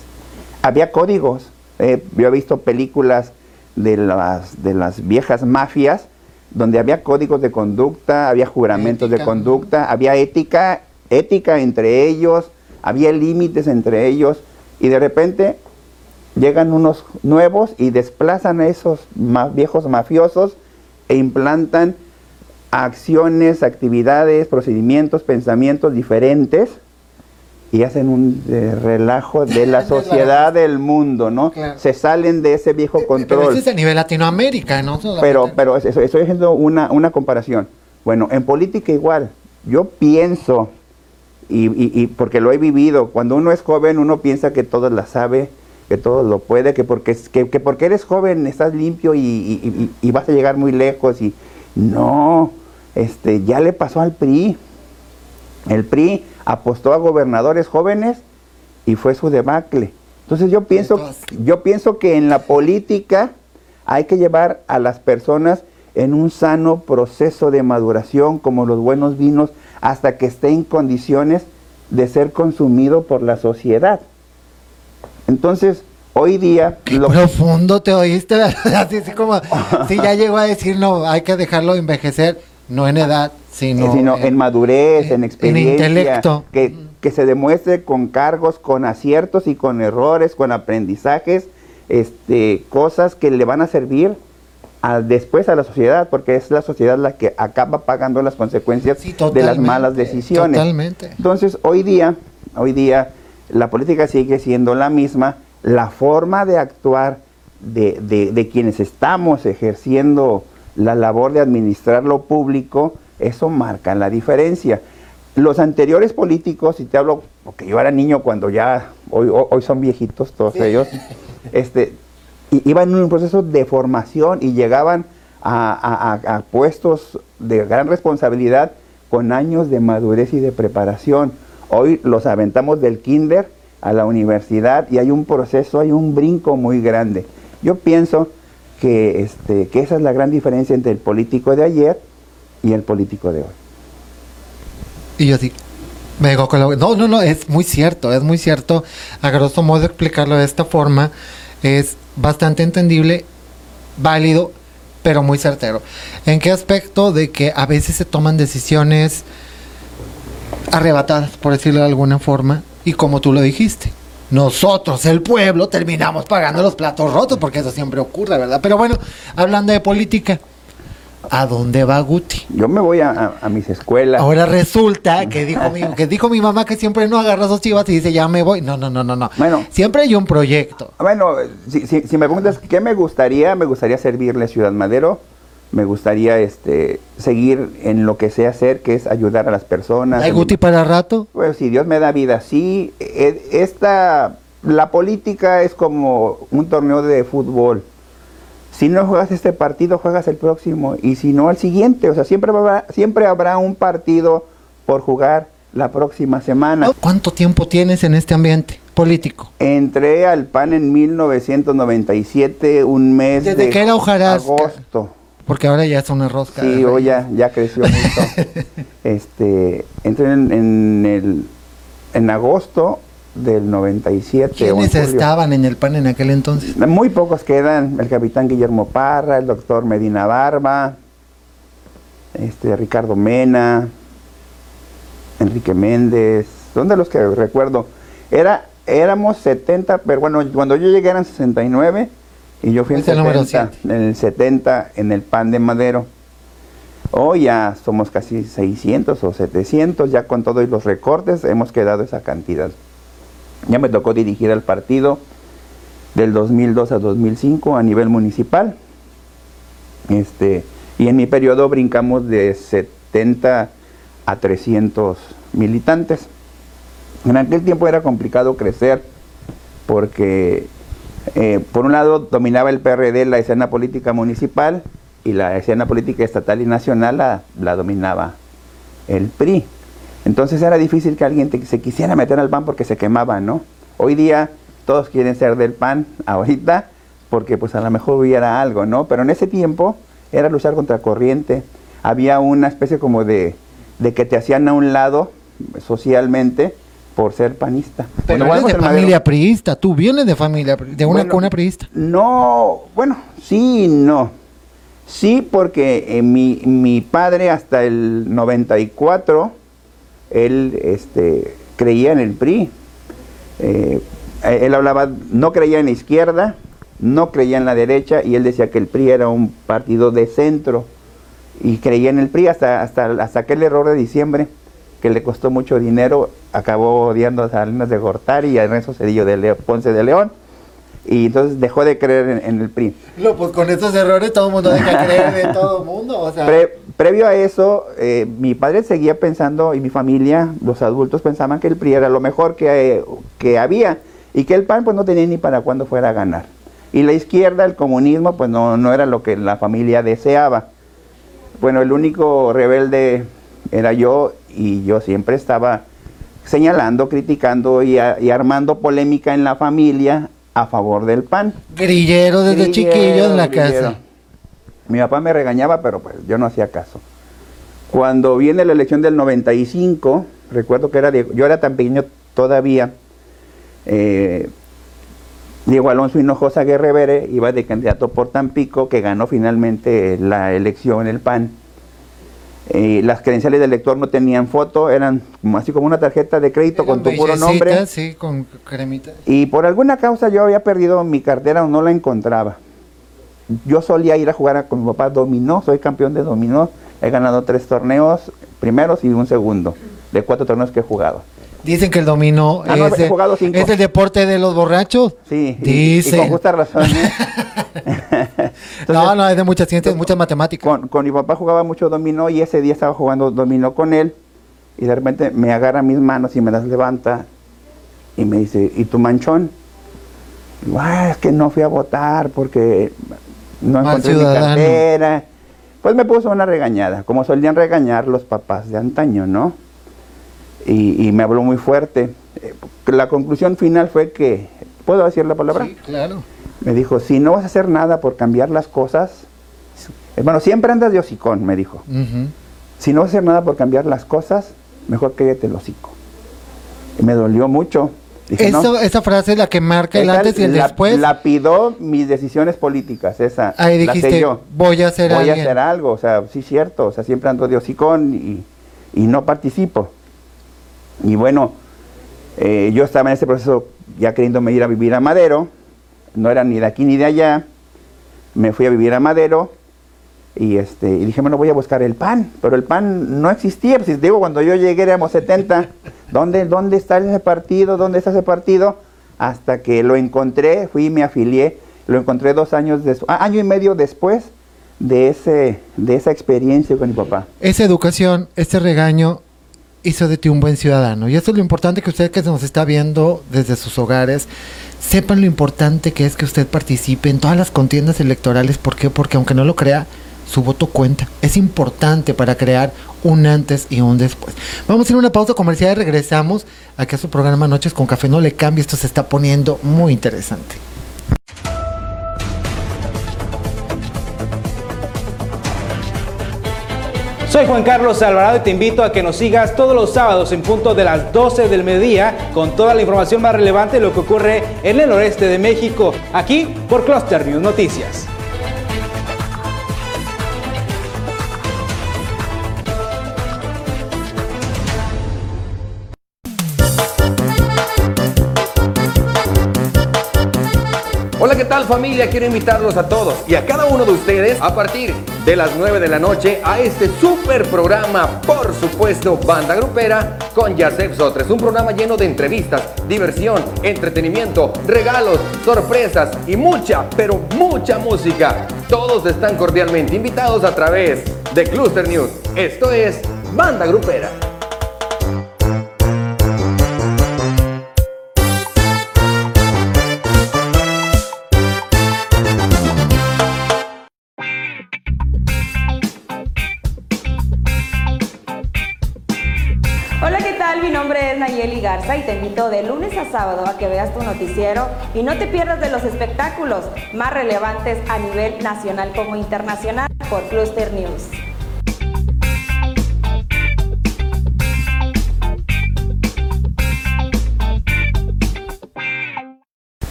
Speaker 2: había códigos. Eh, yo he visto películas de las, de las viejas mafias donde había códigos de conducta, había juramentos de conducta, había ética, ética entre ellos, había límites entre ellos y de repente llegan unos nuevos y desplazan a esos viejos mafiosos e implantan acciones, actividades, procedimientos, pensamientos diferentes y hacen un eh, relajo de la sociedad del mundo, ¿no? Se salen de ese viejo control. Pero
Speaker 1: eso es a nivel Latinoamérica, ¿no?
Speaker 2: Pero, pero eso, estoy haciendo una, una comparación. Bueno, en política igual. Yo pienso, y, y, porque lo he vivido, cuando uno es joven uno piensa que todo la sabe, que todo lo puede, que porque, que, que porque eres joven estás limpio y, y, vas a llegar muy lejos. Y no, este, ya le pasó al PRI. El PRI apostó a gobernadores jóvenes y fue su debacle. Entonces yo pienso, yo pienso que en la política hay que llevar a las personas en un sano proceso de maduración como los buenos vinos hasta que esté en condiciones de ser consumido por la sociedad. Entonces, hoy día...
Speaker 1: lo profundo te oíste, así, como si ya llegó a decir, no, hay que dejarlo envejecer, no en edad, sino,
Speaker 2: en, madurez, en experiencia, en intelecto. Que, que se demuestre con cargos, con aciertos y con errores, con aprendizajes, este, cosas que le van a servir después a la sociedad, porque es la sociedad la que acaba pagando las consecuencias de las malas decisiones.
Speaker 1: Totalmente.
Speaker 2: Entonces, hoy día, hoy día, la política sigue siendo la misma, la forma de actuar de, de, de quienes estamos ejerciendo la labor de administrar lo público, eso marca la diferencia. Los anteriores políticos, si te hablo, porque yo era niño cuando ya, hoy, hoy son viejitos todos ellos, este, iban en un proceso de formación y llegaban a, puestos de gran responsabilidad con años de madurez y de preparación. Hoy los aventamos del kinder a la universidad y hay un proceso, hay un brinco muy grande. Yo pienso que, este, que esa es la gran diferencia entre el político de ayer y el político de hoy.
Speaker 1: Y yo sí, me digo No, no, no, es muy cierto, es muy cierto. A grosso modo explicarlo de esta forma es bastante entendible, válido, pero muy certero. ¿En qué aspecto? De que a veces se toman decisiones arrebatadas, por decirlo de alguna forma, y como tú lo dijiste, nosotros, el pueblo, terminamos pagando los platos rotos, porque eso siempre ocurre, ¿verdad? Pero bueno, hablando de política, ¿A dónde va Guti?
Speaker 2: Yo me voy a, mis escuelas.
Speaker 1: Ahora resulta que dijo, mi, que dijo mi mamá que siempre no agarra esos chivas y dice, ya me voy. No, no, no, no, no. Bueno. Siempre hay un proyecto.
Speaker 2: Bueno, si, si, me preguntas qué me gustaría, me gustaría servirle a Ciudad Madero. Me gustaría este seguir en lo que sé hacer, que es ayudar a las personas.
Speaker 1: ¿Hay Guti para rato?
Speaker 2: Pues si Dios me da vida, sí. E, esta, la política es como un torneo de fútbol si no juegas este partido, juegas el próximo. Y si no, el siguiente. O sea, siempre habrá, siempre habrá un partido por jugar la próxima semana.
Speaker 1: ¿Cuánto tiempo tienes en este ambiente político?
Speaker 2: Entré al PAN en 1997, un mes
Speaker 1: ¿Desde de
Speaker 2: agosto.
Speaker 1: Porque ahora ya es una rosca.
Speaker 2: Sí, hoy ya, ya creció mucho. este, entré en, en, el, en agosto del 97.
Speaker 1: ¿Quiénes estaban en el PAN en aquel entonces?
Speaker 2: Muy pocos quedan, el capitán Guillermo Parra, el doctor Medina Barba, este Ricardo Mena, Enrique Méndez, son de los que recuerdo. Era, éramos 70, pero bueno, cuando yo llegué eran 69 y yo fui en, 70, en el 70 en el PAN de Madero. Hoy ya somos casi 600 o 700, ya con todos los recortes hemos quedado esa cantidad. Ya me tocó dirigir el partido del 2002 a 2005 a nivel municipal. Este, y en mi periodo brincamos de 70 a 300 militantes. En aquel tiempo era complicado crecer porque eh, por un lado dominaba el PRD la escena política municipal y la escena política estatal y nacional la, dominaba el PRI. Entonces era difícil que alguien se quisiera meter al PAN porque se quemaba, ¿no? Hoy día todos quieren ser del PAN ahorita porque pues a lo mejor hubiera algo, ¿no? Pero en ese tiempo era luchar contra corriente. Había una especie como de, de que te hacían a un lado socialmente por ser panista.
Speaker 1: Pero bueno, de familia priista, tú vienes de familia, de una cuna priista.
Speaker 2: No, bueno, sí no. Sí, porque eh, mi, mi, padre hasta el 94, él este, creía en el PRI. Eh, él hablaba, no creía en la izquierda, no creía en la derecha y él decía que el PRI era un partido de centro y creía en el PRI hasta, hasta, hasta aquel error de diciembre que le costó mucho dinero, acabó odiando a Salinas de Gortari y a Ernesto Cedillo de Ponce de León y entonces dejó de creer en, el PRI.
Speaker 1: No, pues con estos errores todo el mundo deja de creer en todo el mundo. O sea.
Speaker 2: previo a eso, eh, mi padre seguía pensando y mi familia, los adultos pensaban que el PRI era lo mejor que, que había y que el PAN pues no tenía ni para cuándo fuera a ganar. Y la izquierda, el comunismo, pues no, no era lo que la familia deseaba. Bueno, el único rebelde era yo y yo siempre estaba señalando, criticando y, armando polémica en la familia a favor del PAN.
Speaker 1: Grillero desde chiquillo en la casa.
Speaker 2: Mi papá me regañaba, pero pues yo no hacía caso. Cuando viene la elección del 95, recuerdo que era yo era tan pequeño todavía, eh, Diego Alonso Hinojosa Guerrevere iba de candidato por Tampico, que ganó finalmente la elección el PAN. Eh, las credenciales del elector no tenían foto, eran así como una tarjeta de crédito con tu puro nombre.
Speaker 1: Sí, con cremita.
Speaker 2: Y por alguna causa yo había perdido mi cartera o no la encontraba. Yo solía ir a jugar con mi papá dominó, soy campeón de dominó, he ganado tres torneos, primeros y un segundo, de cuatro torneos que he jugado.
Speaker 1: Dicen que el dominó ah, es, el deporte de los borrachos.
Speaker 2: Sí, Dicen. Y, con justa razón.
Speaker 1: ¿eh? no, no, es de muchas ciencias, muchas matemáticas.
Speaker 2: Con, mi papá jugaba mucho dominó y ese día estaba jugando dominó con él y de repente me agarra mis manos y me las levanta y me dice, ¿y tu manchón? es que no fui a votar porque no encontré mi cartera. Pues me puso una regañada, como solían regañar los papás de antaño, ¿no? Y, me habló muy fuerte. Eh, la conclusión final fue que, ¿puedo decir la palabra?
Speaker 1: Sí, claro.
Speaker 2: Me dijo, si no vas a hacer nada por cambiar las cosas, bueno, siempre andas de hocicón, me dijo. Si no vas a hacer nada por cambiar las cosas, mejor cállate el hocico. Y me dolió mucho.
Speaker 1: esa frase es la que marca el antes y el después.
Speaker 2: La pido mis decisiones políticas, esa.
Speaker 1: Ahí dijiste, voy a hacer
Speaker 2: Voy a hacer algo, o sea, sí cierto, o sea, siempre ando de hocicón y, y no participo. Y bueno, eh, yo estaba en ese proceso ya queriéndome ir a vivir a Madero, no era ni de aquí ni de allá, me fui a vivir a Madero y, este, y dije, bueno, voy a buscar el pan, pero el pan no existía, pues digo, cuando yo llegué éramos 70, ¿dónde, ¿dónde está ese partido? ¿Dónde está ese partido? Hasta que lo encontré, fui y me afilié, lo encontré dos años, después, ah, año y medio después de, ese, de esa experiencia con mi papá.
Speaker 1: Esa educación, este regaño, hizo de ti un buen ciudadano. Y eso es lo importante que usted que nos está viendo desde sus hogares, sepan lo importante que es que usted participe en todas las contiendas electorales. ¿Por qué? Porque aunque no lo crea, su voto cuenta. Es importante para crear un antes y un después. Vamos a ir a una pausa comercial y regresamos aquí a su programa Noches con Café. No le cambie, esto se está poniendo muy interesante.
Speaker 3: Juan Carlos Alvarado y te invito a que nos sigas todos los sábados en punto de las 12 del mediodía con toda la información más relevante de lo que ocurre en el noreste de México, aquí por Cluster News Noticias.
Speaker 4: Hola, ¿qué tal familia? Quiero invitarlos a todos y a cada uno de ustedes a partir de las 9 de la noche a este super programa, por supuesto, Banda Grupera con Yasef Sotres. Un programa lleno de entrevistas, diversión, entretenimiento, regalos, sorpresas y mucha, pero mucha música. Todos están cordialmente invitados a través de Cluster News. Esto es Banda Grupera.
Speaker 5: Y te invito de lunes a sábado a que veas tu noticiero y no te pierdas de los espectáculos más relevantes a nivel nacional como internacional por Cluster News.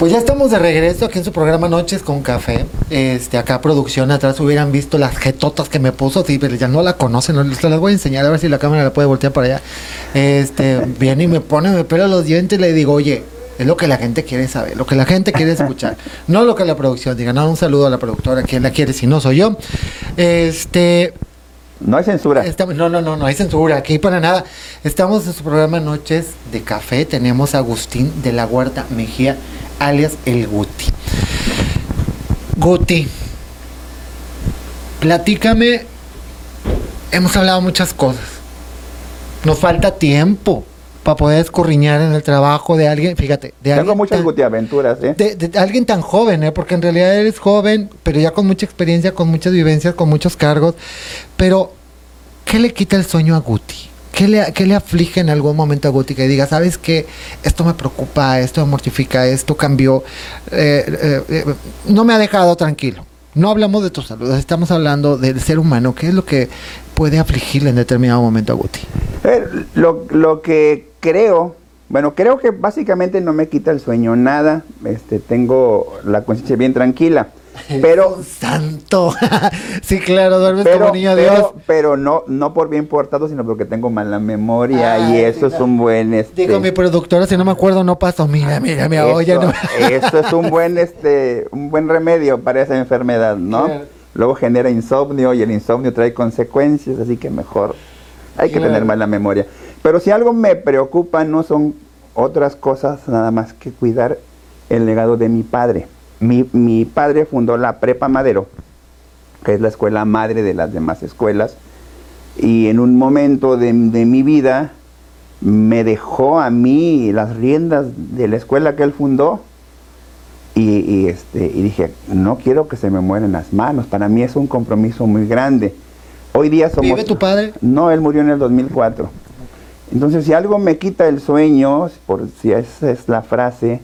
Speaker 1: Pues ya estamos de regreso aquí en su programa Noches con Café. Este, acá producción atrás hubieran visto las jetotas que me puso, sí, pero ya no la conocen, no, les las voy a enseñar a ver si la cámara la puede voltear para allá. Este, viene y me pone, me pela los dientes y le digo, oye, es lo que la gente quiere saber, lo que la gente quiere escuchar, no lo que la producción diga. No, un saludo a la productora, quien la quiere, si no soy yo. Este,
Speaker 2: no hay censura.
Speaker 1: no, no, no, no hay censura. Aquí para nada. Estamos en su programa Noches de Café. Tenemos a Agustín de la Huerta Mejía, alias El Guti. Guti, platícame. Hemos hablado muchas cosas. Nos falta tiempo para poder escorriñar en el trabajo de alguien, fíjate, de
Speaker 2: Tengo muchas aventuras, ¿eh?
Speaker 1: De, alguien tan joven, ¿eh? Porque en realidad eres joven, pero ya con mucha experiencia, con muchas vivencias, con muchos cargos. Pero, ¿qué le quita el sueño a Guti? ¿Qué le, qué le aflige en algún momento a Guti? Que diga, ¿sabes qué? Esto me preocupa, esto me mortifica, esto cambió, eh, eh, eh, no me ha dejado tranquilo. No hablamos de tu salud, estamos hablando del ser humano. ¿Qué es lo que puede afligirle en determinado momento a Guti?
Speaker 2: lo, lo que creo, bueno, creo que básicamente no me quita el sueño nada. Este, tengo la conciencia bien tranquila. Pero
Speaker 1: santo. sí, claro, duermes
Speaker 2: pero,
Speaker 1: como niño
Speaker 2: pero, Dios. Pero no no por bien portado, sino porque tengo mala memoria y eso es un buen este
Speaker 1: Digo, mi productora, si no me acuerdo no paso. Mira, mira, mira, oye, no.
Speaker 2: eso es un buen este un buen remedio para esa enfermedad, ¿no? Luego genera insomnio y el insomnio trae consecuencias, así que mejor hay que tener mala memoria. Pero si algo me preocupa no son otras cosas nada más que cuidar el legado de mi padre. Mi, mi padre fundó la Prepa Madero, que es la escuela madre de las demás escuelas, y en un momento de, mi vida me dejó a mí las riendas de la escuela que él fundó y, este, y dije, no quiero que se me mueran las manos, para mí es un compromiso muy grande. Hoy día somos...
Speaker 1: ¿Vive tu padre?
Speaker 2: No, él murió en el 2004. Entonces, si algo me quita el sueño, por si esa es la frase,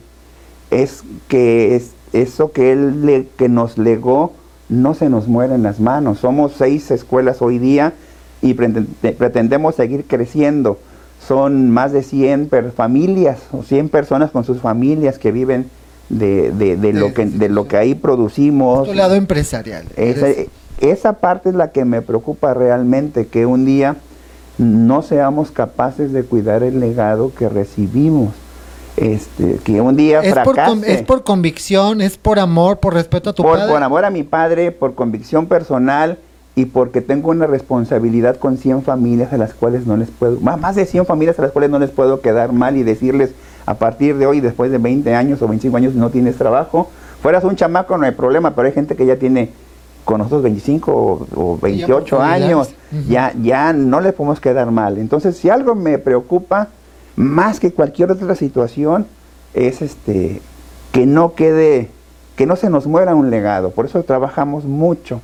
Speaker 2: es que es, eso que él le, que nos legó no se nos muere en las manos. Somos seis escuelas hoy día y pretendemos seguir creciendo. Son más de 100 familias o 100 personas con sus familias que viven de, de, lo, que, de lo que ahí producimos.
Speaker 1: Tu lado empresarial.
Speaker 2: Esa, esa parte es la que me preocupa realmente, que un día no seamos capaces de cuidar el legado que recibimos. Este, que un día
Speaker 1: es Por es por convicción, es por amor, por respeto a tu
Speaker 2: padre. Por amor a mi padre, por convicción personal y porque tengo una responsabilidad con 100 familias a las cuales no les puedo, más de 100 familias a las cuales no les puedo quedar mal y decirles a partir de hoy, después de 20 años o 25 años, no tienes trabajo. Fueras un chamaco, no hay problema, pero hay gente que ya tiene con nosotros 25 o, 28 años, ya, ya no le podemos quedar mal. Entonces, si algo me preocupa, más que cualquier otra situación, es este que no quede, que no se nos muera un legado. Por eso trabajamos mucho,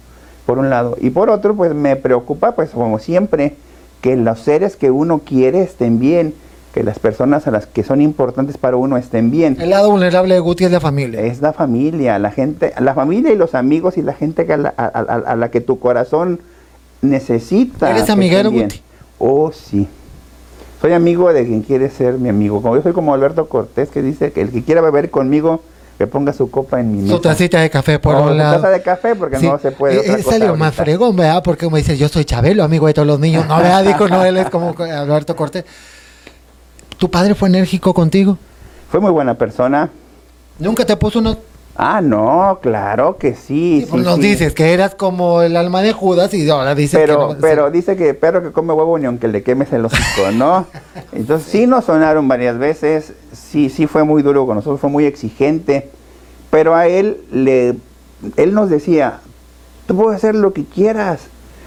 Speaker 2: por un lado. Y por otro, pues me preocupa, pues como siempre, que los seres que uno quiere estén bien que las personas a las que son importantes para uno estén bien.
Speaker 1: El lado vulnerable de Guti es la familia.
Speaker 2: Es la familia, la gente, la familia y los amigos y la gente a la, a, la que tu corazón necesita.
Speaker 1: ¿Eres amiguero, Guti?
Speaker 2: Oh, sí. Soy amigo de quien quiere ser mi amigo. Como yo soy como Alberto Cortés, que dice que el que quiera beber conmigo, que ponga su copa en mi mesa.
Speaker 1: Su tacita de café por un lado.
Speaker 2: taza de café porque no se puede.
Speaker 1: Eh, salió más fregón, ¿verdad? Porque me dice, yo soy Chabelo, amigo de todos los niños. No, ¿verdad? Dijo, no, él es como Alberto Cortés. ¿Tu padre fue enérgico contigo?
Speaker 2: Fue muy buena persona.
Speaker 1: ¿Nunca te puso unos
Speaker 2: Ah, no, claro que sí.
Speaker 1: Pues nos dices que eras como el alma de Judas y ahora dice
Speaker 2: pero, que no, Pero dice que perro que come huevo ni aunque le quemes el hocico, ¿no? Entonces sí nos sonaron varias veces, sí, sí fue muy duro con nosotros, fue muy exigente, pero a él le, él nos decía, tú puedes hacer lo que quieras,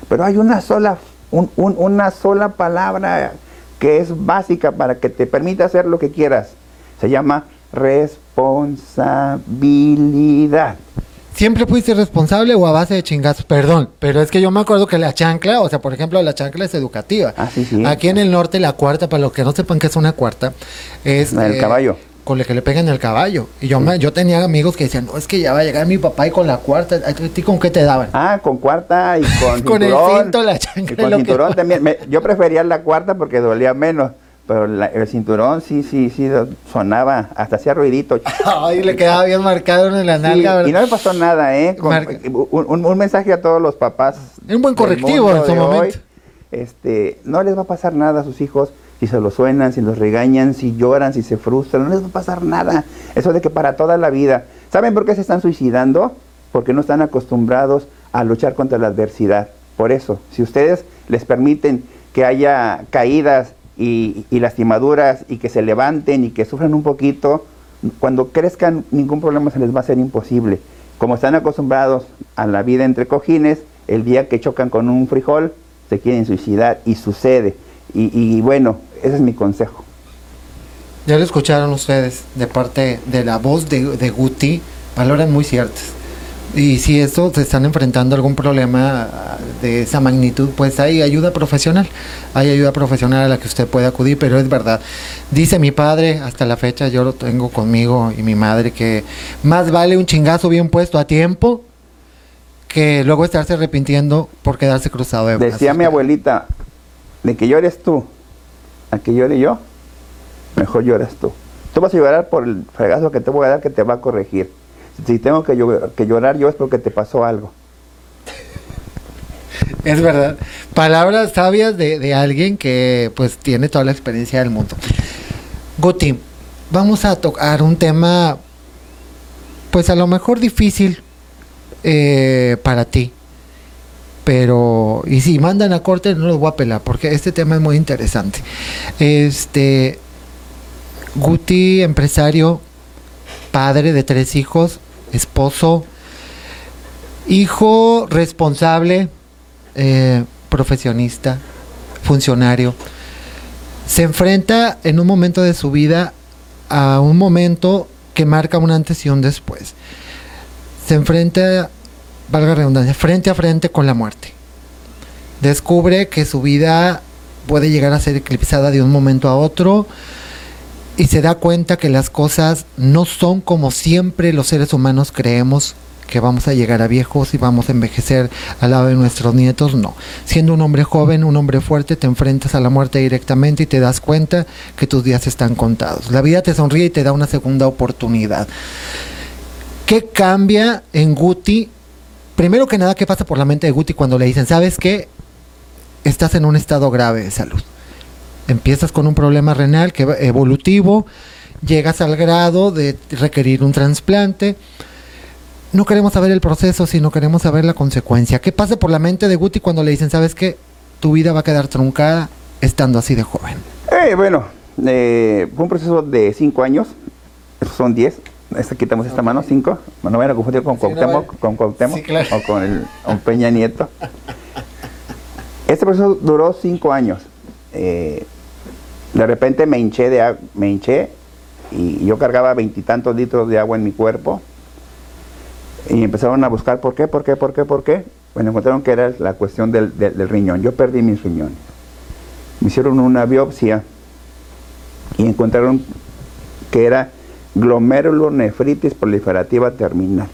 Speaker 2: pero hay una sola, una sola palabra que es básica para que te permita hacer lo que quieras. Se llama responsabilidad.
Speaker 1: ¿Siempre fuiste responsable o a base de chingazos? Perdón, pero es que yo me acuerdo que la chancla, o sea, por ejemplo, la chancla es educativa.
Speaker 2: Ah, sí, sí.
Speaker 1: Aquí en el norte la cuarta, para los que no sepan qué es una cuarta, es...
Speaker 2: El eh, caballo
Speaker 1: con el que le pegan el caballo. Y yo, me, yo tenía amigos que decían, no, es que ya va a llegar mi papá y con la cuarta. ¿A ti con qué te daban?
Speaker 2: Ah, con cuarta y con
Speaker 1: Con el cinto, la chancla.
Speaker 2: Y con cinturón también. yo prefería la cuarta porque dolía menos. pero el cinturón sí, sí, sí sonaba, hasta hacía ruidito.
Speaker 1: Ay, le quedaba bien marcado en la nalga.
Speaker 2: y no le pasó nada, ¿eh? un, mensaje a todos los papás.
Speaker 1: Un buen correctivo en su momento.
Speaker 2: este, no les va a pasar nada a sus hijos si se los suenan, si los regañan, si lloran, si se frustran, no les va a pasar nada. Eso de que para toda la vida. ¿Saben por qué se están suicidando? Porque no están acostumbrados a luchar contra la adversidad. Por eso, si ustedes les permiten que haya caídas y, lastimaduras y que se levanten y que sufran un poquito, cuando crezcan ningún problema se les va a hacer imposible. Como están acostumbrados a la vida entre cojines, el día que chocan con un frijol se quieren suicidar y sucede. Y, bueno, ese es mi consejo.
Speaker 1: Ya lo escucharon ustedes de parte de la voz de, de Guti, palabras muy ciertas. Y si esto se están enfrentando a algún problema de esa magnitud, pues hay ayuda profesional. Hay ayuda profesional a la que usted puede acudir, pero es verdad. Dice mi padre, hasta la fecha yo lo tengo conmigo y mi madre, que más vale un chingazo bien puesto a tiempo que luego estarse arrepintiendo por quedarse cruzado de
Speaker 2: Decía mi abuelita, de que llores tú, a que llore yo, mejor lloras tú. Tú vas a llorar por el fregazo que te voy a dar que te va a corregir si tengo que, llorar yo es porque te pasó algo.
Speaker 1: Es verdad. Palabras sabias de, alguien que pues tiene toda la experiencia del mundo. Guti, vamos a tocar un tema pues a lo mejor difícil eh, para ti. Pero, y si mandan a corte, no los voy a pelar, porque este tema es muy interesante. Este, Guti, empresario, padre de tres hijos, esposo, hijo responsable, eh, profesionista, funcionario, se enfrenta en un momento de su vida a un momento que marca un antes y un después. Se enfrenta, valga redundancia, frente a frente con la muerte. Descubre que su vida puede llegar a ser eclipsada de un momento a otro y se da cuenta que las cosas no son como siempre los seres humanos creemos que vamos a llegar a viejos y vamos a envejecer al lado de nuestros nietos, no. Siendo un hombre joven, un hombre fuerte, te enfrentas a la muerte directamente y te das cuenta que tus días están contados. La vida te sonríe y te da una segunda oportunidad. ¿Qué cambia en Guti? Primero que nada, ¿qué pasa por la mente de Guti cuando le dicen, sabes que estás en un estado grave de salud? empiezas con un problema renal que evolutivo, llegas al grado de requerir un trasplante. No queremos saber el proceso, sino queremos saber la consecuencia. ¿Qué pasa por la mente de Guti cuando le dicen, sabes que tu vida va a quedar truncada estando así de joven?
Speaker 2: Eh, bueno, eh, fue un proceso de cinco años, son diez. Esta, quitamos esta mano, cinco. No vayan a confundir con Cuauhtémoc, con Cuauhtémoc o con el Peña Nieto. Este proceso duró cinco años. Eh, de repente me hinché, de, me hinché y yo cargaba veintitantos litros de agua en mi cuerpo y empezaron a buscar por qué, por qué, por qué, por qué. Bueno, encontraron que era la cuestión del, riñón. Yo perdí mis riñones. Me hicieron una biopsia y encontraron que era glomerulonefritis proliferativa terminal.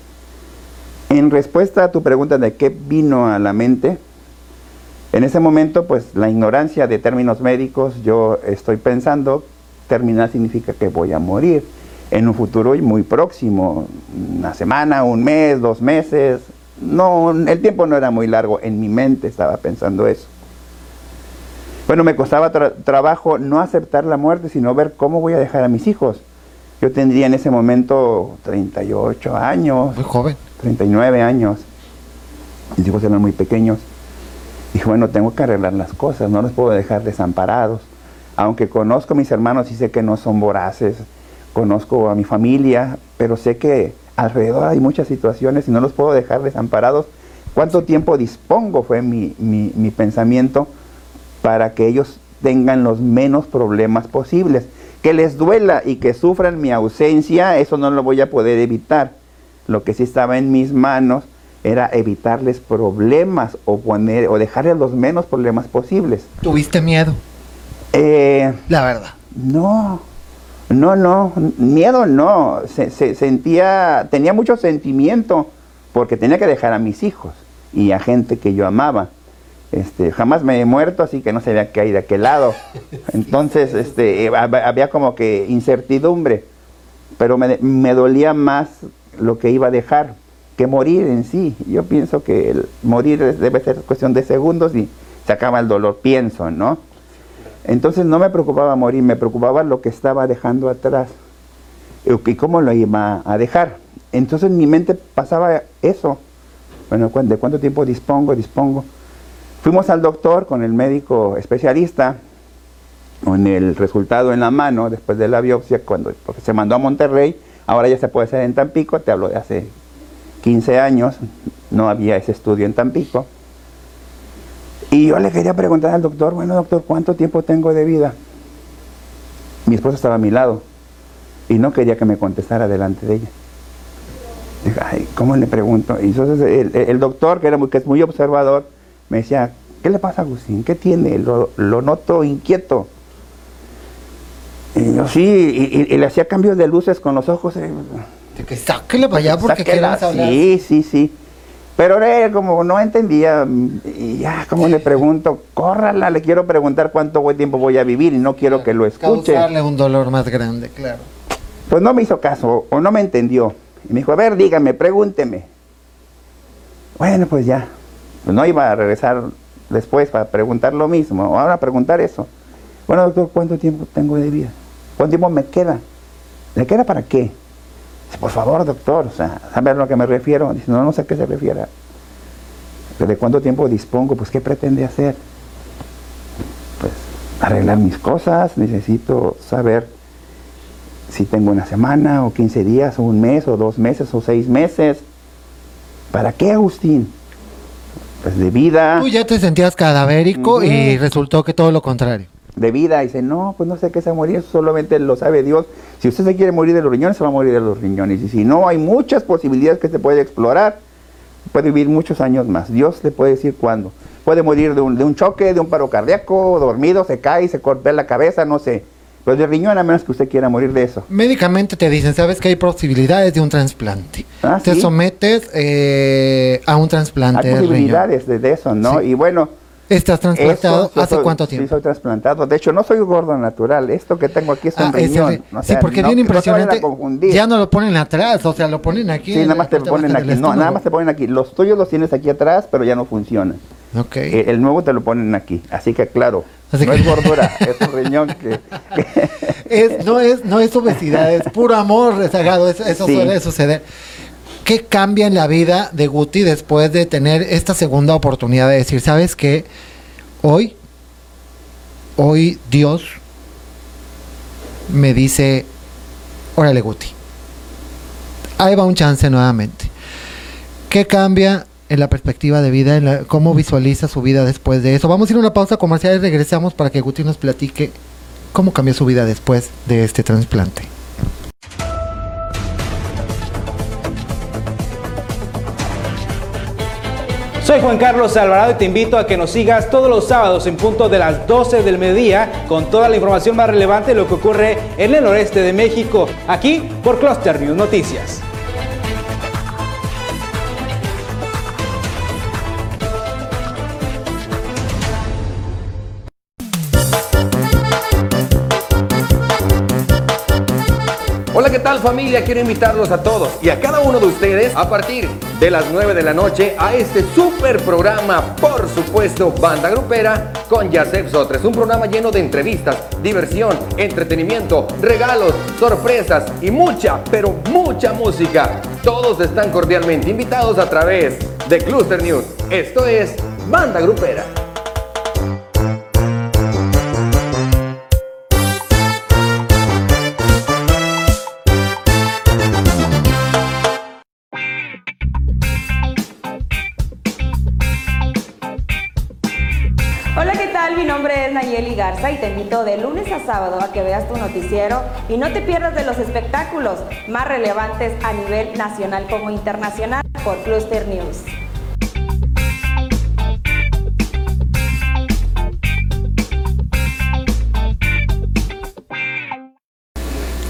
Speaker 2: En respuesta a tu pregunta de qué vino a la mente, en ese momento, pues la ignorancia de términos médicos, yo estoy pensando, terminal significa que voy a morir en un futuro muy próximo, una semana, un mes, dos meses. No, el tiempo no era muy largo, en mi mente estaba pensando eso. Bueno, me costaba trabajo no aceptar la muerte, sino ver cómo voy a dejar a mis hijos. Yo tendría en ese momento 38 años.
Speaker 1: Muy joven.
Speaker 2: 39 años. Mis hijos eran muy pequeños. Dije, bueno, tengo que arreglar las cosas, no los puedo dejar desamparados. Aunque conozco a mis hermanos y sé que no son voraces, conozco a mi familia, pero sé que alrededor hay muchas situaciones y no los puedo dejar desamparados. ¿Cuánto tiempo dispongo? Fue mi, mi pensamiento para que ellos tengan los menos problemas posibles. Que les duela y que sufran mi ausencia, eso no lo voy a poder evitar. Lo que sí estaba en mis manos era evitarles problemas o poner o dejarles los menos problemas posibles.
Speaker 1: ¿Tuviste miedo?
Speaker 2: Eh,
Speaker 1: La verdad.
Speaker 2: No, no, no, miedo no. Se, sentía, tenía mucho sentimiento porque tenía que dejar a mis hijos y a gente que yo amaba. Este, jamás me he muerto, así que no sabía qué hay de aquel lado. Entonces, este, había como que incertidumbre, pero me, me, dolía más lo que iba a dejar que morir en sí. Yo pienso que morir debe ser cuestión de segundos y se acaba el dolor, pienso, ¿no? Entonces no me preocupaba morir, me preocupaba lo que estaba dejando atrás y cómo lo iba a dejar. Entonces en mi mente pasaba eso. Bueno, ¿de cuánto tiempo dispongo? Dispongo. Fuimos al doctor con el médico especialista, con el resultado en la mano después de la biopsia, cuando se mandó a Monterrey, ahora ya se puede hacer en Tampico, te hablo de hace 15 años, no había ese estudio en Tampico. Y yo le quería preguntar al doctor, bueno doctor, ¿cuánto tiempo tengo de vida? Mi esposa estaba a mi lado y no quería que me contestara delante de ella. Dije, ay, ¿cómo le pregunto? Y entonces el, doctor, que, era muy, que es muy observador, me decía, ¿qué le pasa a Agustín? ¿Qué tiene? Lo, noto inquieto. Y yo sí, y, le hacía cambios de luces con los ojos. Eh.
Speaker 1: De que sáquele para allá porque queremos hablar.
Speaker 2: Sí, sí, sí. Pero como no entendía, y ya como le pregunto, córrala, le quiero preguntar cuánto tiempo voy a vivir y no quiero que lo escuche.
Speaker 1: Causarle un dolor más grande, claro.
Speaker 2: Pues no me hizo caso o no me entendió. Y me dijo, a ver, dígame, pregúnteme. Bueno, pues ya. Pues no iba a regresar después para preguntar lo mismo, ahora preguntar eso. Bueno, doctor, ¿cuánto tiempo tengo de vida? ¿Cuánto tiempo me queda? ¿Me queda para qué? por favor, doctor, o sea, ¿sabe a lo que me refiero? Dice, no, no sé a qué se refiere. ¿De cuánto tiempo dispongo? Pues, ¿qué pretende hacer? Pues, arreglar mis cosas, necesito saber si tengo una semana, o 15 días, o un mes, o dos meses, o seis meses. ¿Para qué, Agustín? Pues de vida.
Speaker 1: Tú ya te sentías cadavérico y resultó que todo lo contrario
Speaker 2: de vida. dice, no, pues no sé qué se va a morir, solamente lo sabe Dios. Si usted se quiere morir de los riñones, se va a morir de los riñones. Y si no, hay muchas posibilidades que se puede explorar. Puede vivir muchos años más. Dios le puede decir cuándo. Puede morir de un, de un choque, de un paro cardíaco, dormido, se cae, se corta la cabeza, no sé. Pero de riñón, a menos que usted quiera morir de eso.
Speaker 1: Médicamente te dicen, sabes que hay posibilidades de un trasplante. Ah, te sometes eh, a un trasplante.
Speaker 2: Hay posibilidades de, eso, ¿no? Y bueno,
Speaker 1: ¿Estás trasplantado? ¿Hace cuánto tiempo?
Speaker 2: Sí, soy trasplantado. De hecho, no soy gordo natural. Esto que tengo aquí es un ah, riñón.
Speaker 1: sí, porque es bien impresionante. ya no lo ponen atrás, o sea, lo ponen aquí.
Speaker 2: Sí, nada más te ponen aquí. No, nada más te ponen aquí. Los tuyos los tienes aquí atrás, pero ya no funcionan.
Speaker 1: Okay.
Speaker 2: Eh, el, nuevo te lo ponen aquí. Así que, claro, no es gordura, es un riñón que...
Speaker 1: es, no, es, no es obesidad, es puro amor rezagado. Eso, eso suele suceder. ¿Qué cambia en la vida de Guti después de tener esta segunda oportunidad de decir, sabes qué? Hoy, hoy Dios me dice, órale Guti, ahí va un chance nuevamente. ¿Qué cambia en la perspectiva de vida, en cómo visualiza su vida después de eso? Vamos a ir a una pausa comercial y regresamos para que Guti nos platique cómo cambió su vida después de este trasplante.
Speaker 3: Soy Juan Carlos Alvarado y te invito a que nos sigas todos los sábados en punto de las 12 del mediodía con toda la información más relevante de lo que ocurre en el noreste de México, aquí por Cluster News Noticias.
Speaker 4: Hola, ¿qué tal familia? Quiero invitarlos a todos y a cada uno de ustedes a partir de las 9 de la noche a este super programa, por supuesto, Banda Grupera con Yasef Sotres. Un programa lleno de entrevistas, diversión, entretenimiento, regalos, sorpresas y mucha, pero mucha música. Todos están cordialmente invitados a través de Cluster News. Esto es Banda Grupera.
Speaker 5: Garza y te invito de lunes a sábado a que veas tu noticiero y no te pierdas de los espectáculos más relevantes a nivel nacional como internacional por Cluster News.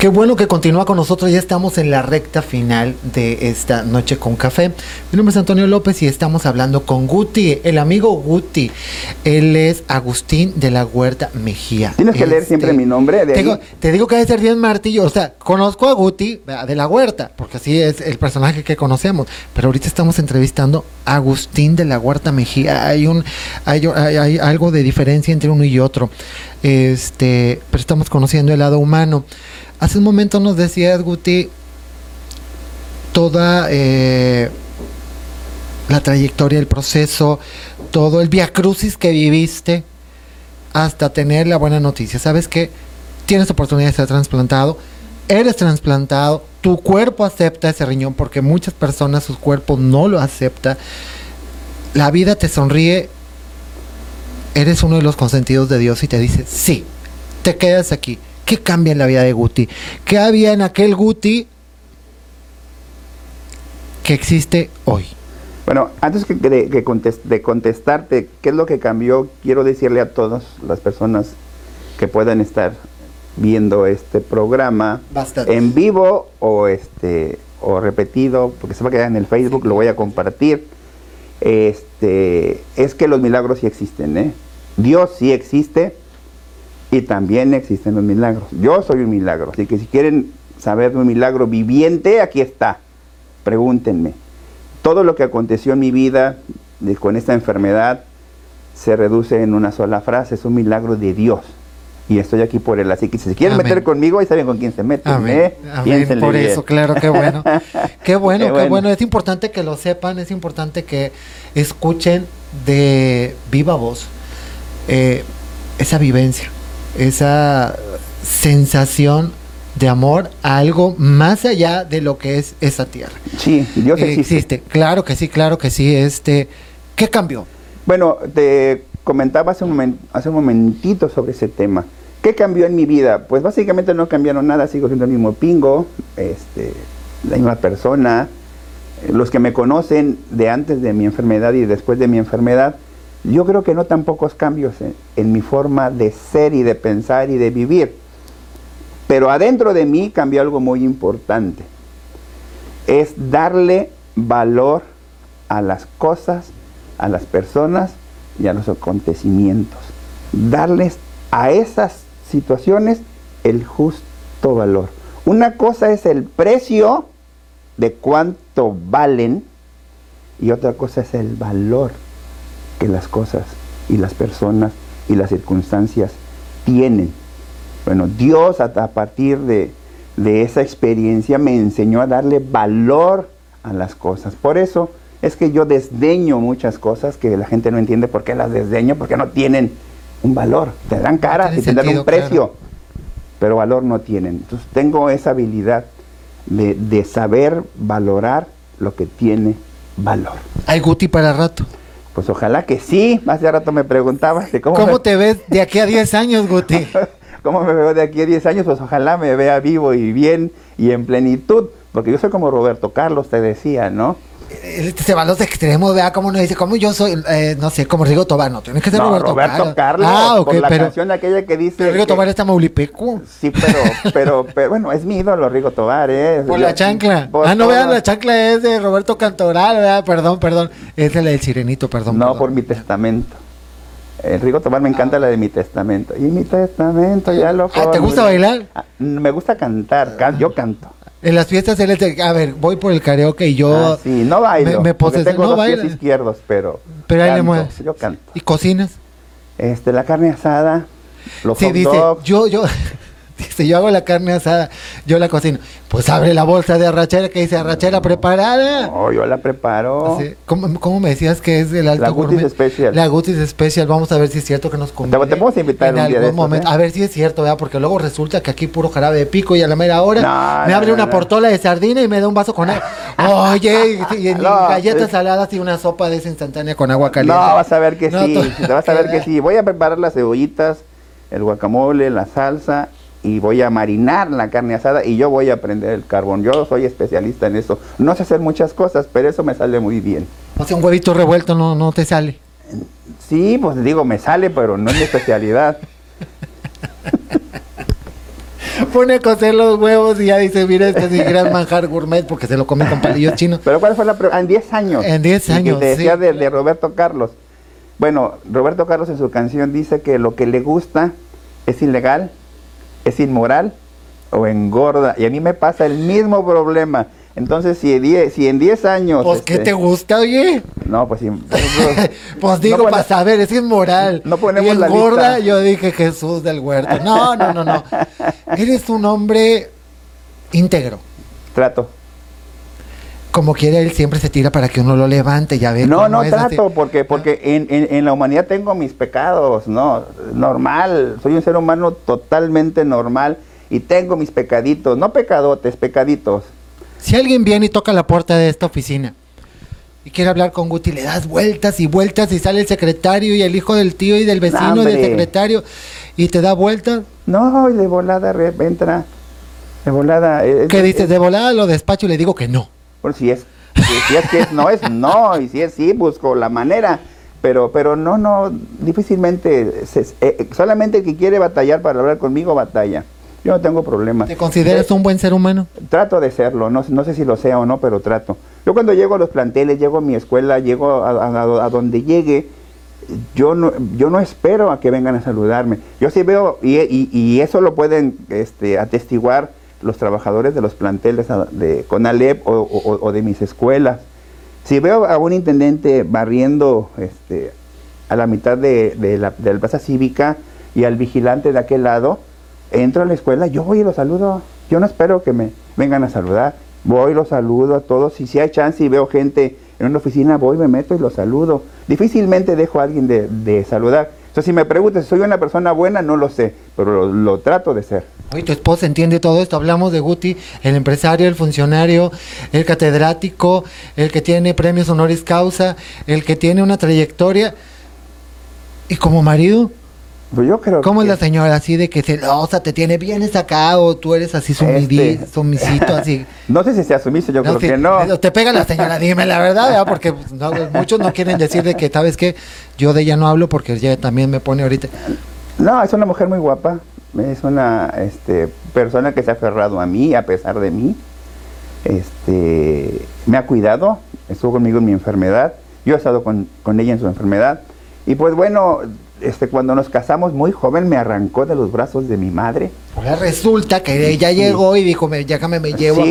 Speaker 1: Qué bueno que continúa con nosotros. Ya estamos en la recta final de esta noche con café. Mi nombre es Antonio López y estamos hablando con Guti, el amigo Guti. Él es Agustín de la Huerta Mejía.
Speaker 2: Tienes que leer siempre este, mi nombre.
Speaker 1: te digo que debe ser bien martillo. O sea, conozco a Guti de la Huerta, porque así es el personaje que conocemos. Pero ahorita estamos entrevistando a Agustín de la Huerta Mejía. Hay un, hay, hay algo de diferencia entre uno y otro. Este, pero estamos conociendo el lado humano. Hace un momento nos decías, Guti, toda eh, la trayectoria, el proceso, todo el viacrucis que viviste hasta tener la buena noticia. ¿Sabes que Tienes oportunidad de ser trasplantado, eres trasplantado, tu cuerpo acepta ese riñón porque muchas personas su cuerpo no lo acepta. La vida te sonríe, eres uno de los consentidos de Dios y te dice, sí, te quedas aquí ¿Qué cambia en la vida de Guti? ¿Qué había en aquel Guti que existe hoy?
Speaker 2: Bueno, antes que de, contestarte qué es lo que cambió, quiero decirle a todas las personas que puedan estar viendo este programa en vivo o este o repetido, porque se va a quedar en el Facebook, lo voy a compartir. Este, es que los milagros sí existen, ¿eh? Dios sí existe y también existen los milagros. Yo soy un milagro, así que si quieren saber de un milagro viviente, aquí está. Pregúntenme. Todo lo que aconteció en mi vida con esta enfermedad se reduce en una sola frase, es un milagro de Dios. Y estoy aquí por él. Así que si se quieren meter conmigo, ahí saben con quién se meten.
Speaker 1: Amén. ¿eh? Por eso, claro, qué bueno. qué bueno, qué bueno. Es importante que lo sepan, es importante que escuchen de viva voz eh, esa vivencia esa sensación de amor a algo más allá de lo que es esa tierra.
Speaker 2: Sí, Dios existe.
Speaker 1: Claro que sí, claro que sí. Este, ¿Qué cambió?
Speaker 2: Bueno, te comentaba hace un, hace un momentito sobre ese tema. ¿Qué cambió en mi vida? Pues básicamente no cambiaron nada, sigo siendo el mismo pingo, este, la misma persona. Los que me conocen de antes de mi enfermedad y después de mi enfermedad, yo creo que no tan pocos cambios en, mi forma de ser y de pensar y de vivir. Pero adentro de mí cambió algo muy importante. Es darle valor a las cosas, a las personas y a los acontecimientos. Darles a esas situaciones el justo valor. Una cosa es el precio de cuánto valen y otra cosa es el valor que las cosas y las personas y las circunstancias tienen. Bueno, Dios a, partir de, esa experiencia me enseñó a darle valor a las cosas. Por eso es que yo desdeño muchas cosas que la gente no entiende por qué las desdeño, porque no tienen un valor. Te dan cara y te dan un precio, pero valor no tienen. Entonces tengo esa habilidad de, de saber valorar lo que tiene valor.
Speaker 1: Hay Guti para rato.
Speaker 2: Pues ojalá que sí. Hace rato me preguntabas
Speaker 1: cómo, ¿Cómo te ves de aquí a 10 años, Guti.
Speaker 2: ¿Cómo me veo de aquí a 10 años? Pues ojalá me vea vivo y bien y en plenitud. Porque yo soy como Roberto Carlos, te decía, ¿no?
Speaker 1: Se va a los extremos, vea cómo nos dice, como yo soy, eh, no sé, como Rigo Tobar, no, tienes que ser Roberto,
Speaker 2: Roberto, Carlos.
Speaker 1: Ah, ok,
Speaker 2: la canción aquella que dice.
Speaker 1: Rigo Tobar está maulipeco.
Speaker 2: Sí, pero, pero, pero, bueno, es mi ídolo Rigo Tobar, ¿eh?
Speaker 1: Por la chancla. ah, no vean, la chancla es de Roberto Cantoral, ¿verdad? Perdón, perdón. Es la del Sirenito, perdón.
Speaker 2: No, por mi testamento. El Rigo Tobar me encanta la de mi testamento. Y mi testamento ya lo.
Speaker 1: Ah, ¿Te gusta bailar?
Speaker 2: Ah, me gusta cantar, yo canto.
Speaker 1: En las fiestas él es a ver, voy por el karaoke y yo...
Speaker 2: Ah, sí, no bailo, me, me tengo no dos izquierdos, pero...
Speaker 1: Pero ahí le mueves.
Speaker 2: Yo canto.
Speaker 1: ¿Y cocinas?
Speaker 2: Este, la carne asada,
Speaker 1: los sí, dice, yo, yo... Dice, yo hago la carne asada, yo la cocino. Pues abre la bolsa de arrachera que dice arrachera preparada.
Speaker 2: No, yo la preparo.
Speaker 1: ¿Cómo, me decías que es el alto
Speaker 2: La Gutis Special.
Speaker 1: La Gutis Special. Vamos a ver si es cierto que nos
Speaker 2: conviene. Te, podemos invitar en un día de
Speaker 1: momento. ¿eh? A ver si es cierto, ¿verdad? Porque luego resulta que aquí puro jarabe de pico y a la mera hora me abre una portola de sardina y me da un vaso con agua. Oye, y, galletas saladas y una sopa de esa instantánea con agua caliente.
Speaker 2: No, vas a ver que sí. Te vas a ver que sí. Voy a preparar las cebollitas, el guacamole, la salsa y voy a marinar la carne asada y yo voy a prender el carbón. Yo soy especialista en eso. No sé hacer muchas cosas, pero eso me sale muy bien.
Speaker 1: O sea, un huevito revuelto no, no te sale.
Speaker 2: Sí, pues digo, me sale, pero no es mi especialidad.
Speaker 1: pone a cocer los huevos y ya dice, mira, este es mi gran manjar gourmet porque se lo come con palillos chinos.
Speaker 2: Pero ¿cuál fue la pregunta? En 10 años.
Speaker 1: En 10 años,
Speaker 2: que decía de, de Roberto Carlos. Bueno, Roberto Carlos en su canción dice que lo que le gusta es ilegal, es inmoral o engorda. Y a mí me pasa el mismo problema. Entonces, si, si en 10 años...
Speaker 1: Pues, ¿qué este, te gusta, oye?
Speaker 2: No, pues...
Speaker 1: pues digo, para saber, es inmoral.
Speaker 2: No ponemos
Speaker 1: y engorda, yo dije Jesús del huerto. No, no, no, no. Eres un hombre íntegro.
Speaker 2: Trato.
Speaker 1: Como quiere, él siempre se tira para que uno lo levante, ya ves.
Speaker 2: No, no trato, porque, porque en, en, la humanidad tengo mis pecados, no, normal. Soy un ser humano totalmente normal y tengo mis pecaditos, no pecadotes, pecaditos.
Speaker 1: Si alguien viene y toca la puerta de esta oficina y quiere hablar con Guti, le das vueltas y vueltas y sale el secretario y el hijo del tío y del vecino del secretario y te da vueltas.
Speaker 2: No, y de volada entra. De volada.
Speaker 1: Eh, ¿Qué dices? De volada lo despacho y le digo que no.
Speaker 2: Por si es. Si, es que no es no, y si es sí, busco la manera. Pero, pero no, no, difícilmente, eh, solamente el que quiere batallar para hablar conmigo batalla. Yo no tengo problema.
Speaker 1: ¿Te consideras un buen ser humano?
Speaker 2: Trato de serlo, no, no sé si lo sea o no, pero trato. Yo cuando llego a los planteles, llego a mi escuela, llego a, donde llegue, yo no, yo no espero a que vengan a saludarme. Yo sí veo, y, y, eso lo pueden este, atestiguar los trabajadores de los planteles de CONALEP o, de mis escuelas. Si veo a un intendente barriendo este, a la mitad de, la, plaza cívica y al vigilante de aquel lado, entro a la escuela, yo voy y los saludo. Yo no espero que me vengan a saludar. Voy, y los saludo a todos. Y si hay chance y veo gente en una oficina, voy, me meto y los saludo. Difícilmente dejo a alguien de, saludar. Entonces, si me preguntas si soy una persona buena, no lo sé, pero lo, trato de ser.
Speaker 1: Oye, tu esposa entiende todo esto. Hablamos de Guti, el empresario, el funcionario, el catedrático, el que tiene premios honoris causa, el que tiene una trayectoria. Y como marido,
Speaker 2: pues yo creo
Speaker 1: ¿Cómo es la señora así de que celosa, te tiene bien sacado, o tú eres así este... sumisito, así?
Speaker 2: no sé si sea sumiso, yo creo que no.
Speaker 1: Te pega la señora, dime la verdad, porque pues, muchos no quieren decir de que, ¿sabes qué? Yo de ella no hablo porque ella también me pone ahorita.
Speaker 2: No, es una mujer muy guapa, es una este, persona que se ha aferrado a mí, a pesar de mí. Este, me ha cuidado, estuvo conmigo en mi enfermedad, yo he estado con, con ella en su enfermedad. Y pues bueno, este, cuando nos casamos muy joven me arrancó de los brazos de mi madre.
Speaker 1: Ahora resulta que ella llegó y dijo, me, ya me, llevo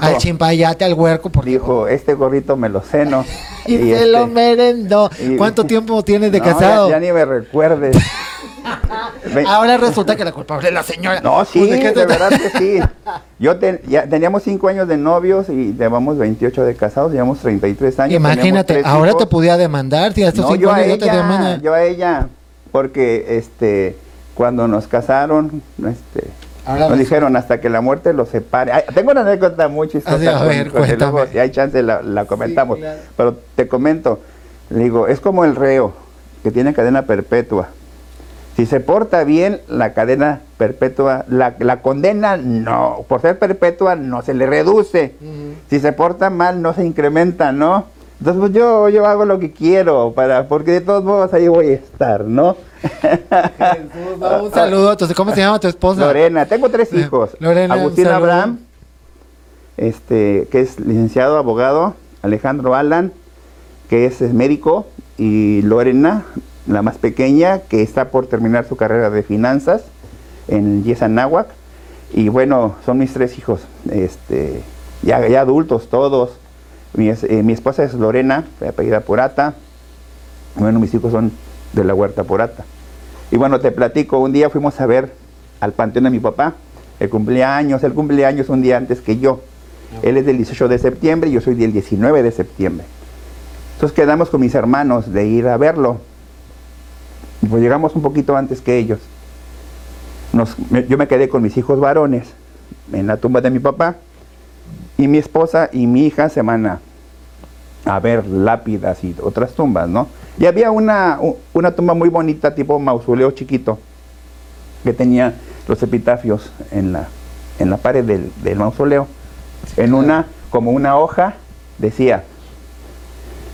Speaker 1: al chimpayate, al huerco. Porque,
Speaker 2: dijo, este gorrito me lo ceno.
Speaker 1: y, se lo este, merendó. ¿Cuánto tiempo tienes de casado?
Speaker 2: Ya, ni me recuerdes.
Speaker 1: Ahora resulta que la culpable es la señora.
Speaker 2: No, sí, pues, de, verdad que sí. Yo ya teníamos 5 años de novios y llevamos 28 de casados, llevamos 33 años.
Speaker 1: Imagínate, ahora te podía demandar si estos no,
Speaker 2: yo a ella, Yo a ella, porque este cuando nos casaron, este nos dijeron hasta que la muerte los separe. tengo una anécdota muy chistosa.
Speaker 1: a ver,
Speaker 2: si hay chance la, comentamos. Pero te comento, le digo, es como el reo que tiene cadena perpetua. Si se porta bien, la cadena perpetua, la, la condena no, por ser perpetua no se le reduce. Si se porta mal, no se incrementa, ¿no? Entonces pues, yo, yo hago lo que quiero, para, porque de todos modos ahí voy a estar, ¿no?
Speaker 1: un saludo. Entonces, ¿cómo se llama tu esposa?
Speaker 2: Lorena. Tengo tres hijos.
Speaker 1: Lorena.
Speaker 2: Agustín Abraham, este, que es licenciado abogado. Alejandro Alan, que es médico. Y Lorena, la más pequeña, que está por terminar su carrera de finanzas en Yesanáhuac. Y bueno, son mis tres hijos, este, ya, ya adultos todos. Mi, eh, mi esposa es Lorena, apellida Porata. Bueno, mis hijos son de la Huerta Porata. Y bueno, te platico, un día fuimos a ver al panteón de mi papá, el cumpleaños, el cumpleaños un día antes que yo. Él es del 18 de septiembre y yo soy del 19 de septiembre. Entonces quedamos con mis hermanos de ir a verlo. Pues llegamos un poquito antes que ellos. yo me quedé con mis hijos varones en la tumba de mi papá y mi esposa y mi hija se van a, ver lápidas y otras tumbas, ¿no? Y había una, una tumba muy bonita, tipo mausoleo chiquito, que tenía los epitafios en la, en la pared del, del mausoleo. En una, como una hoja, decía,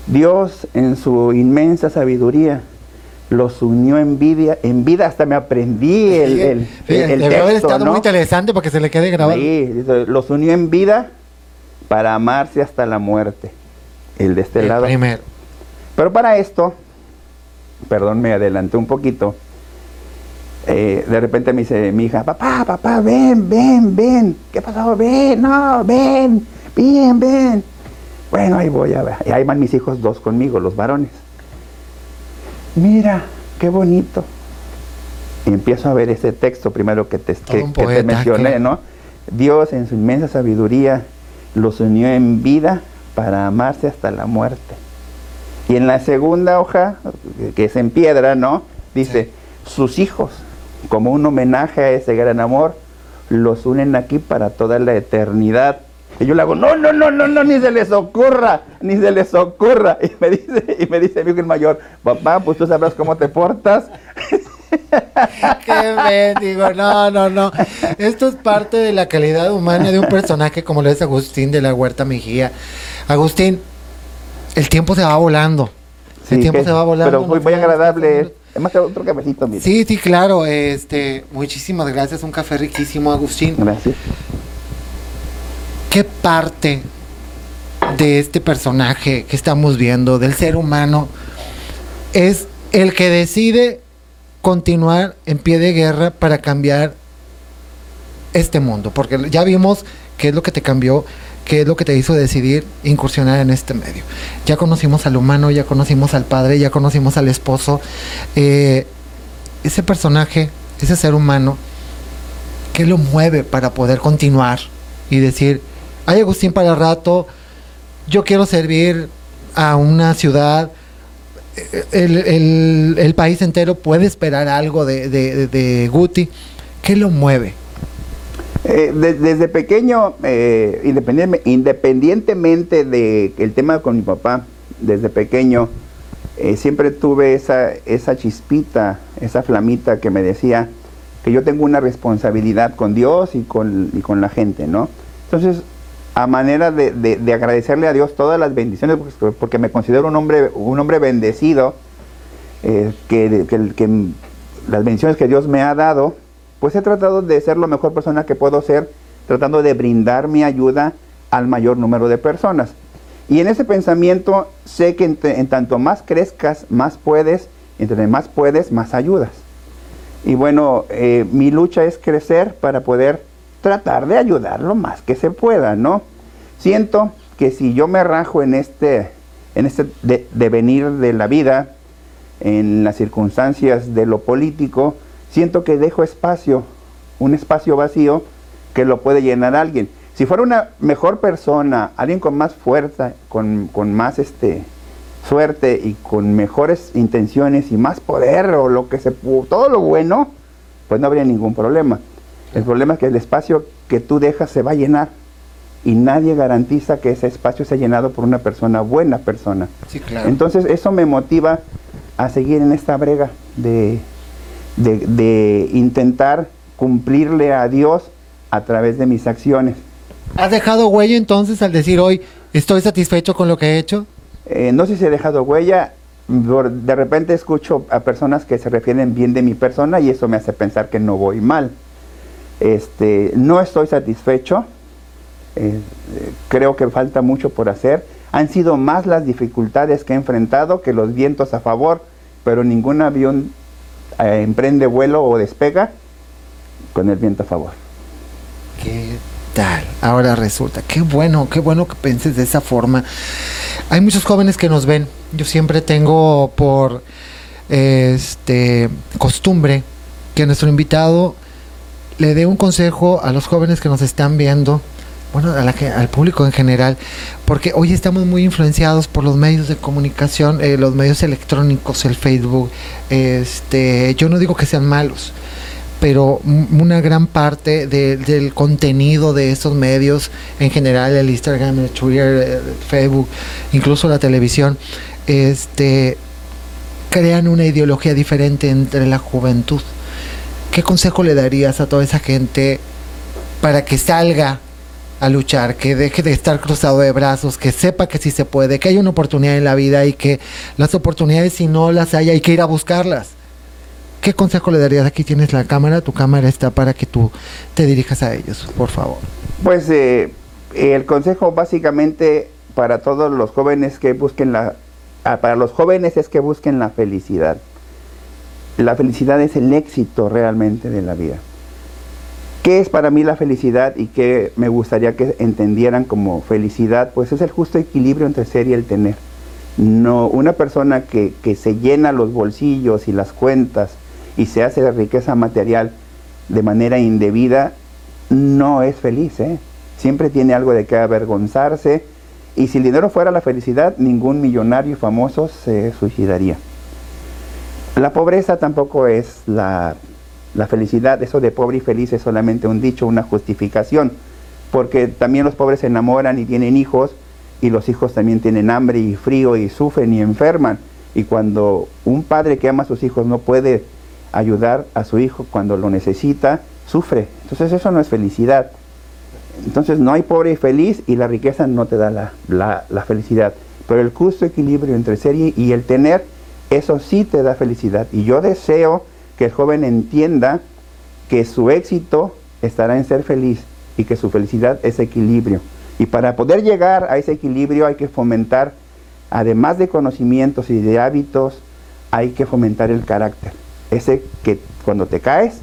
Speaker 2: Dios en su inmensa sabiduría los unió en vida, en vida hasta me aprendí el, el, el,
Speaker 1: haber estado muy interesante para que se le quede grabado.
Speaker 2: Sí, los unió en vida para amarse hasta la muerte. El de este lado.
Speaker 1: Primero.
Speaker 2: Pero para esto, perdón, me adelanté un poquito. Eh, de repente me dice mi hija, papá, papá, ven, ven, ven. ¿Qué pasó? Ven, no, ven, bien, ven. Bueno, ahí voy a ver. Y ahí van mis hijos dos conmigo, los varones. Mira, qué bonito. Y empiezo a ver ese texto primero que te, que, mencioné, ¿no? Dios en su inmensa sabiduría los unió en vida para amarse hasta la muerte. Y en la segunda hoja, que es en piedra, ¿no? Dice, sus hijos, como un homenaje a ese gran amor, los unen aquí para toda la eternidad. Y yo le hago, no, no, no, no, no, ni se les ocurra, ni se les ocurra. Y me dice, y me dice mi hijo el mayor, papá, pues tú sabrás cómo te portas.
Speaker 1: Qué digo, no, no, no. Esto es parte de la calidad humana de un personaje como lo es Agustín de la Huerta Mejía. Agustín, el tiempo se va volando. el tiempo se va volando.
Speaker 2: Pero muy, muy agradable. Además, otro cafecito, mira.
Speaker 1: Sí, sí, claro. Este, muchísimas gracias. Un café riquísimo, Agustín.
Speaker 2: Gracias.
Speaker 1: ¿Qué parte de este personaje que estamos viendo, del ser humano, es el que decide continuar en pie de guerra para cambiar este mundo? Porque ya vimos qué es lo que te cambió, qué es lo que te hizo decidir incursionar en este medio. Ya conocimos al humano, ya conocimos al padre, ya conocimos al esposo. Eh, ese personaje, ese ser humano, ¿qué lo mueve para poder continuar y decir, hay Agustín para rato, yo quiero servir a una ciudad, el, país entero puede esperar algo de, Guti. ¿Qué lo mueve?
Speaker 2: Eh, desde pequeño, eh, independientemente del tema con mi papá, desde pequeño, eh, siempre tuve esa, esa chispita, esa flamita que me decía que yo tengo una responsabilidad con Dios y con, y con la gente, ¿no? Entonces, a manera de, agradecerle a Dios todas las bendiciones, porque me considero un hombre, un hombre bendecido, eh, que, las bendiciones que Dios me ha dado, pues he tratado de ser la mejor persona que puedo ser, tratando de brindar mi ayuda al mayor número de personas. Y en ese pensamiento sé que en, tanto más crezcas, más puedes, entre más puedes, más ayudas. Y bueno, eh, mi lucha es crecer para poder tratar de ayudar lo más que se pueda, ¿no? Siento que si yo me rajo en este, en este devenir de la vida, en las circunstancias de lo político, siento que dejo espacio, un espacio vacío que lo puede llenar alguien. Si fuera una mejor persona, alguien con más fuerza, con, con más este, suerte y con mejores intenciones y más poder o lo que se todo lo bueno, pues no habría ningún problema. El problema es que el espacio que tú dejas se va a llenar y nadie garantiza que ese espacio sea llenado por una persona buena persona.
Speaker 1: Sí, claro.
Speaker 2: Entonces eso me motiva a seguir en esta brega de, de, intentar cumplirle a Dios a través de mis acciones.
Speaker 1: ¿Has dejado huella entonces al decir hoy estoy satisfecho con lo que he hecho?
Speaker 2: Eh, no sé si he dejado huella. De repente escucho a personas que se refieren bien de mi persona y eso me hace pensar que no voy mal. Este, no estoy satisfecho, eh, creo que falta mucho por hacer. Han sido más las dificultades que he enfrentado que los vientos a favor, pero ningún avión eh, emprende vuelo o despega con el viento a favor.
Speaker 1: ¿Qué tal? Ahora resulta, qué bueno, qué bueno que penses de esa forma. Hay muchos jóvenes que nos ven. Yo siempre tengo por este costumbre que nuestro invitado le dé un consejo a los jóvenes que nos están viendo, bueno, al público en general, porque hoy estamos muy influenciados por los medios de comunicación, eh, los medios electrónicos, el Facebook. Este, yo no digo que sean malos, pero una gran parte del contenido de estos medios, en general el Instagram, el Twitter, el Facebook, incluso la televisión, este, crean una ideología diferente entre la juventud. ¿Qué consejo le darías a toda esa gente para que salga a luchar, que deje de estar cruzado de brazos, que sepa que sí se puede, que hay una oportunidad en la vida y que las oportunidades si no las hay hay que ir a buscarlas. ¿Qué consejo le darías? Aquí tienes la cámara, tu cámara está para que tú te dirijas a ellos, por favor.
Speaker 2: Pues eh, el consejo básicamente para todos los jóvenes que busquen la, ah, para los jóvenes es que busquen la felicidad. La felicidad es el éxito realmente de la vida. ¿Qué es para mí la felicidad y qué me gustaría que entendieran como felicidad? Pues es el justo equilibrio entre ser y el tener. No, una persona que, que se llena los bolsillos y las cuentas y se hace riqueza material de manera indebida, no es feliz. ¿eh? Siempre tiene algo de qué avergonzarse. Y si el dinero fuera la felicidad, ningún millonario famoso se suicidaría. La pobreza tampoco es la la felicidad, eso de pobre y feliz es solamente un dicho, una justificación, porque también los pobres se enamoran y tienen hijos, y los hijos también tienen hambre y frío y sufren y enferman. Y cuando un padre que ama a sus hijos no puede ayudar a su hijo cuando lo necesita, sufre. Entonces eso no es felicidad. Entonces no hay pobre y feliz y la riqueza no te da la, la felicidad. Pero el justo equilibrio entre ser y el tener, eso sí te da felicidad. Y yo deseo que el joven entienda que su éxito estará en ser feliz y que su felicidad es equilibrio. Y para poder llegar a ese equilibrio hay que fomentar, además de conocimientos y de hábitos, hay que fomentar el carácter. Ese que cuando te caes,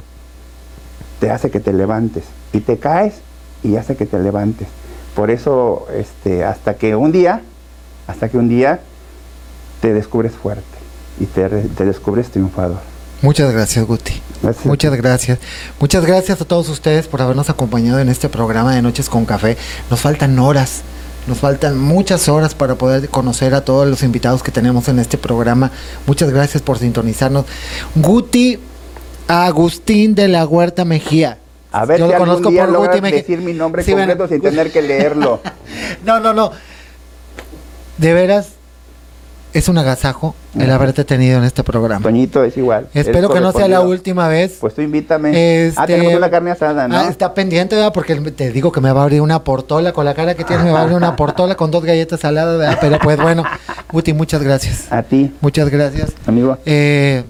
Speaker 2: te hace que te levantes. Y te caes y hace que te levantes. Por eso, este, hasta que un día, hasta que un día te descubres fuerte y te, te descubres triunfador.
Speaker 1: Muchas gracias, Guti. Muchas gracias. Muchas gracias a todos ustedes por habernos acompañado en este programa de Noches con Café. Nos faltan horas, nos faltan muchas horas para poder conocer a todos los invitados que tenemos en este programa. Muchas gracias por sintonizarnos. Guti Agustín de la Huerta Mejía.
Speaker 2: A ver Yo si lo conozco día por Guti Mejía. decir mi nombre completo sin tener que leerlo.
Speaker 1: no, no, no. De veras, es un agasajo el haberte tenido en este programa.
Speaker 2: Toñito es igual.
Speaker 1: Espero que no sea la última vez.
Speaker 2: Pues tú invítame.
Speaker 1: Este, ah,
Speaker 2: tenemos una carne asada, ¿no? Ah,
Speaker 1: está pendiente, ¿verdad? Porque te digo que me va a abrir una portola con la cara que tienes, me va a abrir una portola con dos galletas saladas, ¿verdad? Pero pues bueno, Guti, muchas gracias.
Speaker 2: A ti.
Speaker 1: Muchas gracias.
Speaker 2: Amigo.
Speaker 1: Eh,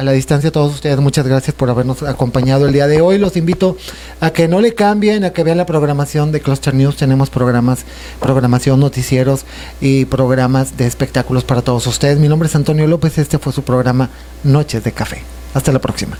Speaker 1: a la distancia todos ustedes, muchas gracias por habernos acompañado el día de hoy. Los invito a que no le cambien, a que vean la programación de Cluster News. Tenemos programas, programación, noticieros y programas de espectáculos para todos ustedes. Mi nombre es Antonio López, este fue su programa Noches de Café. Hasta la próxima.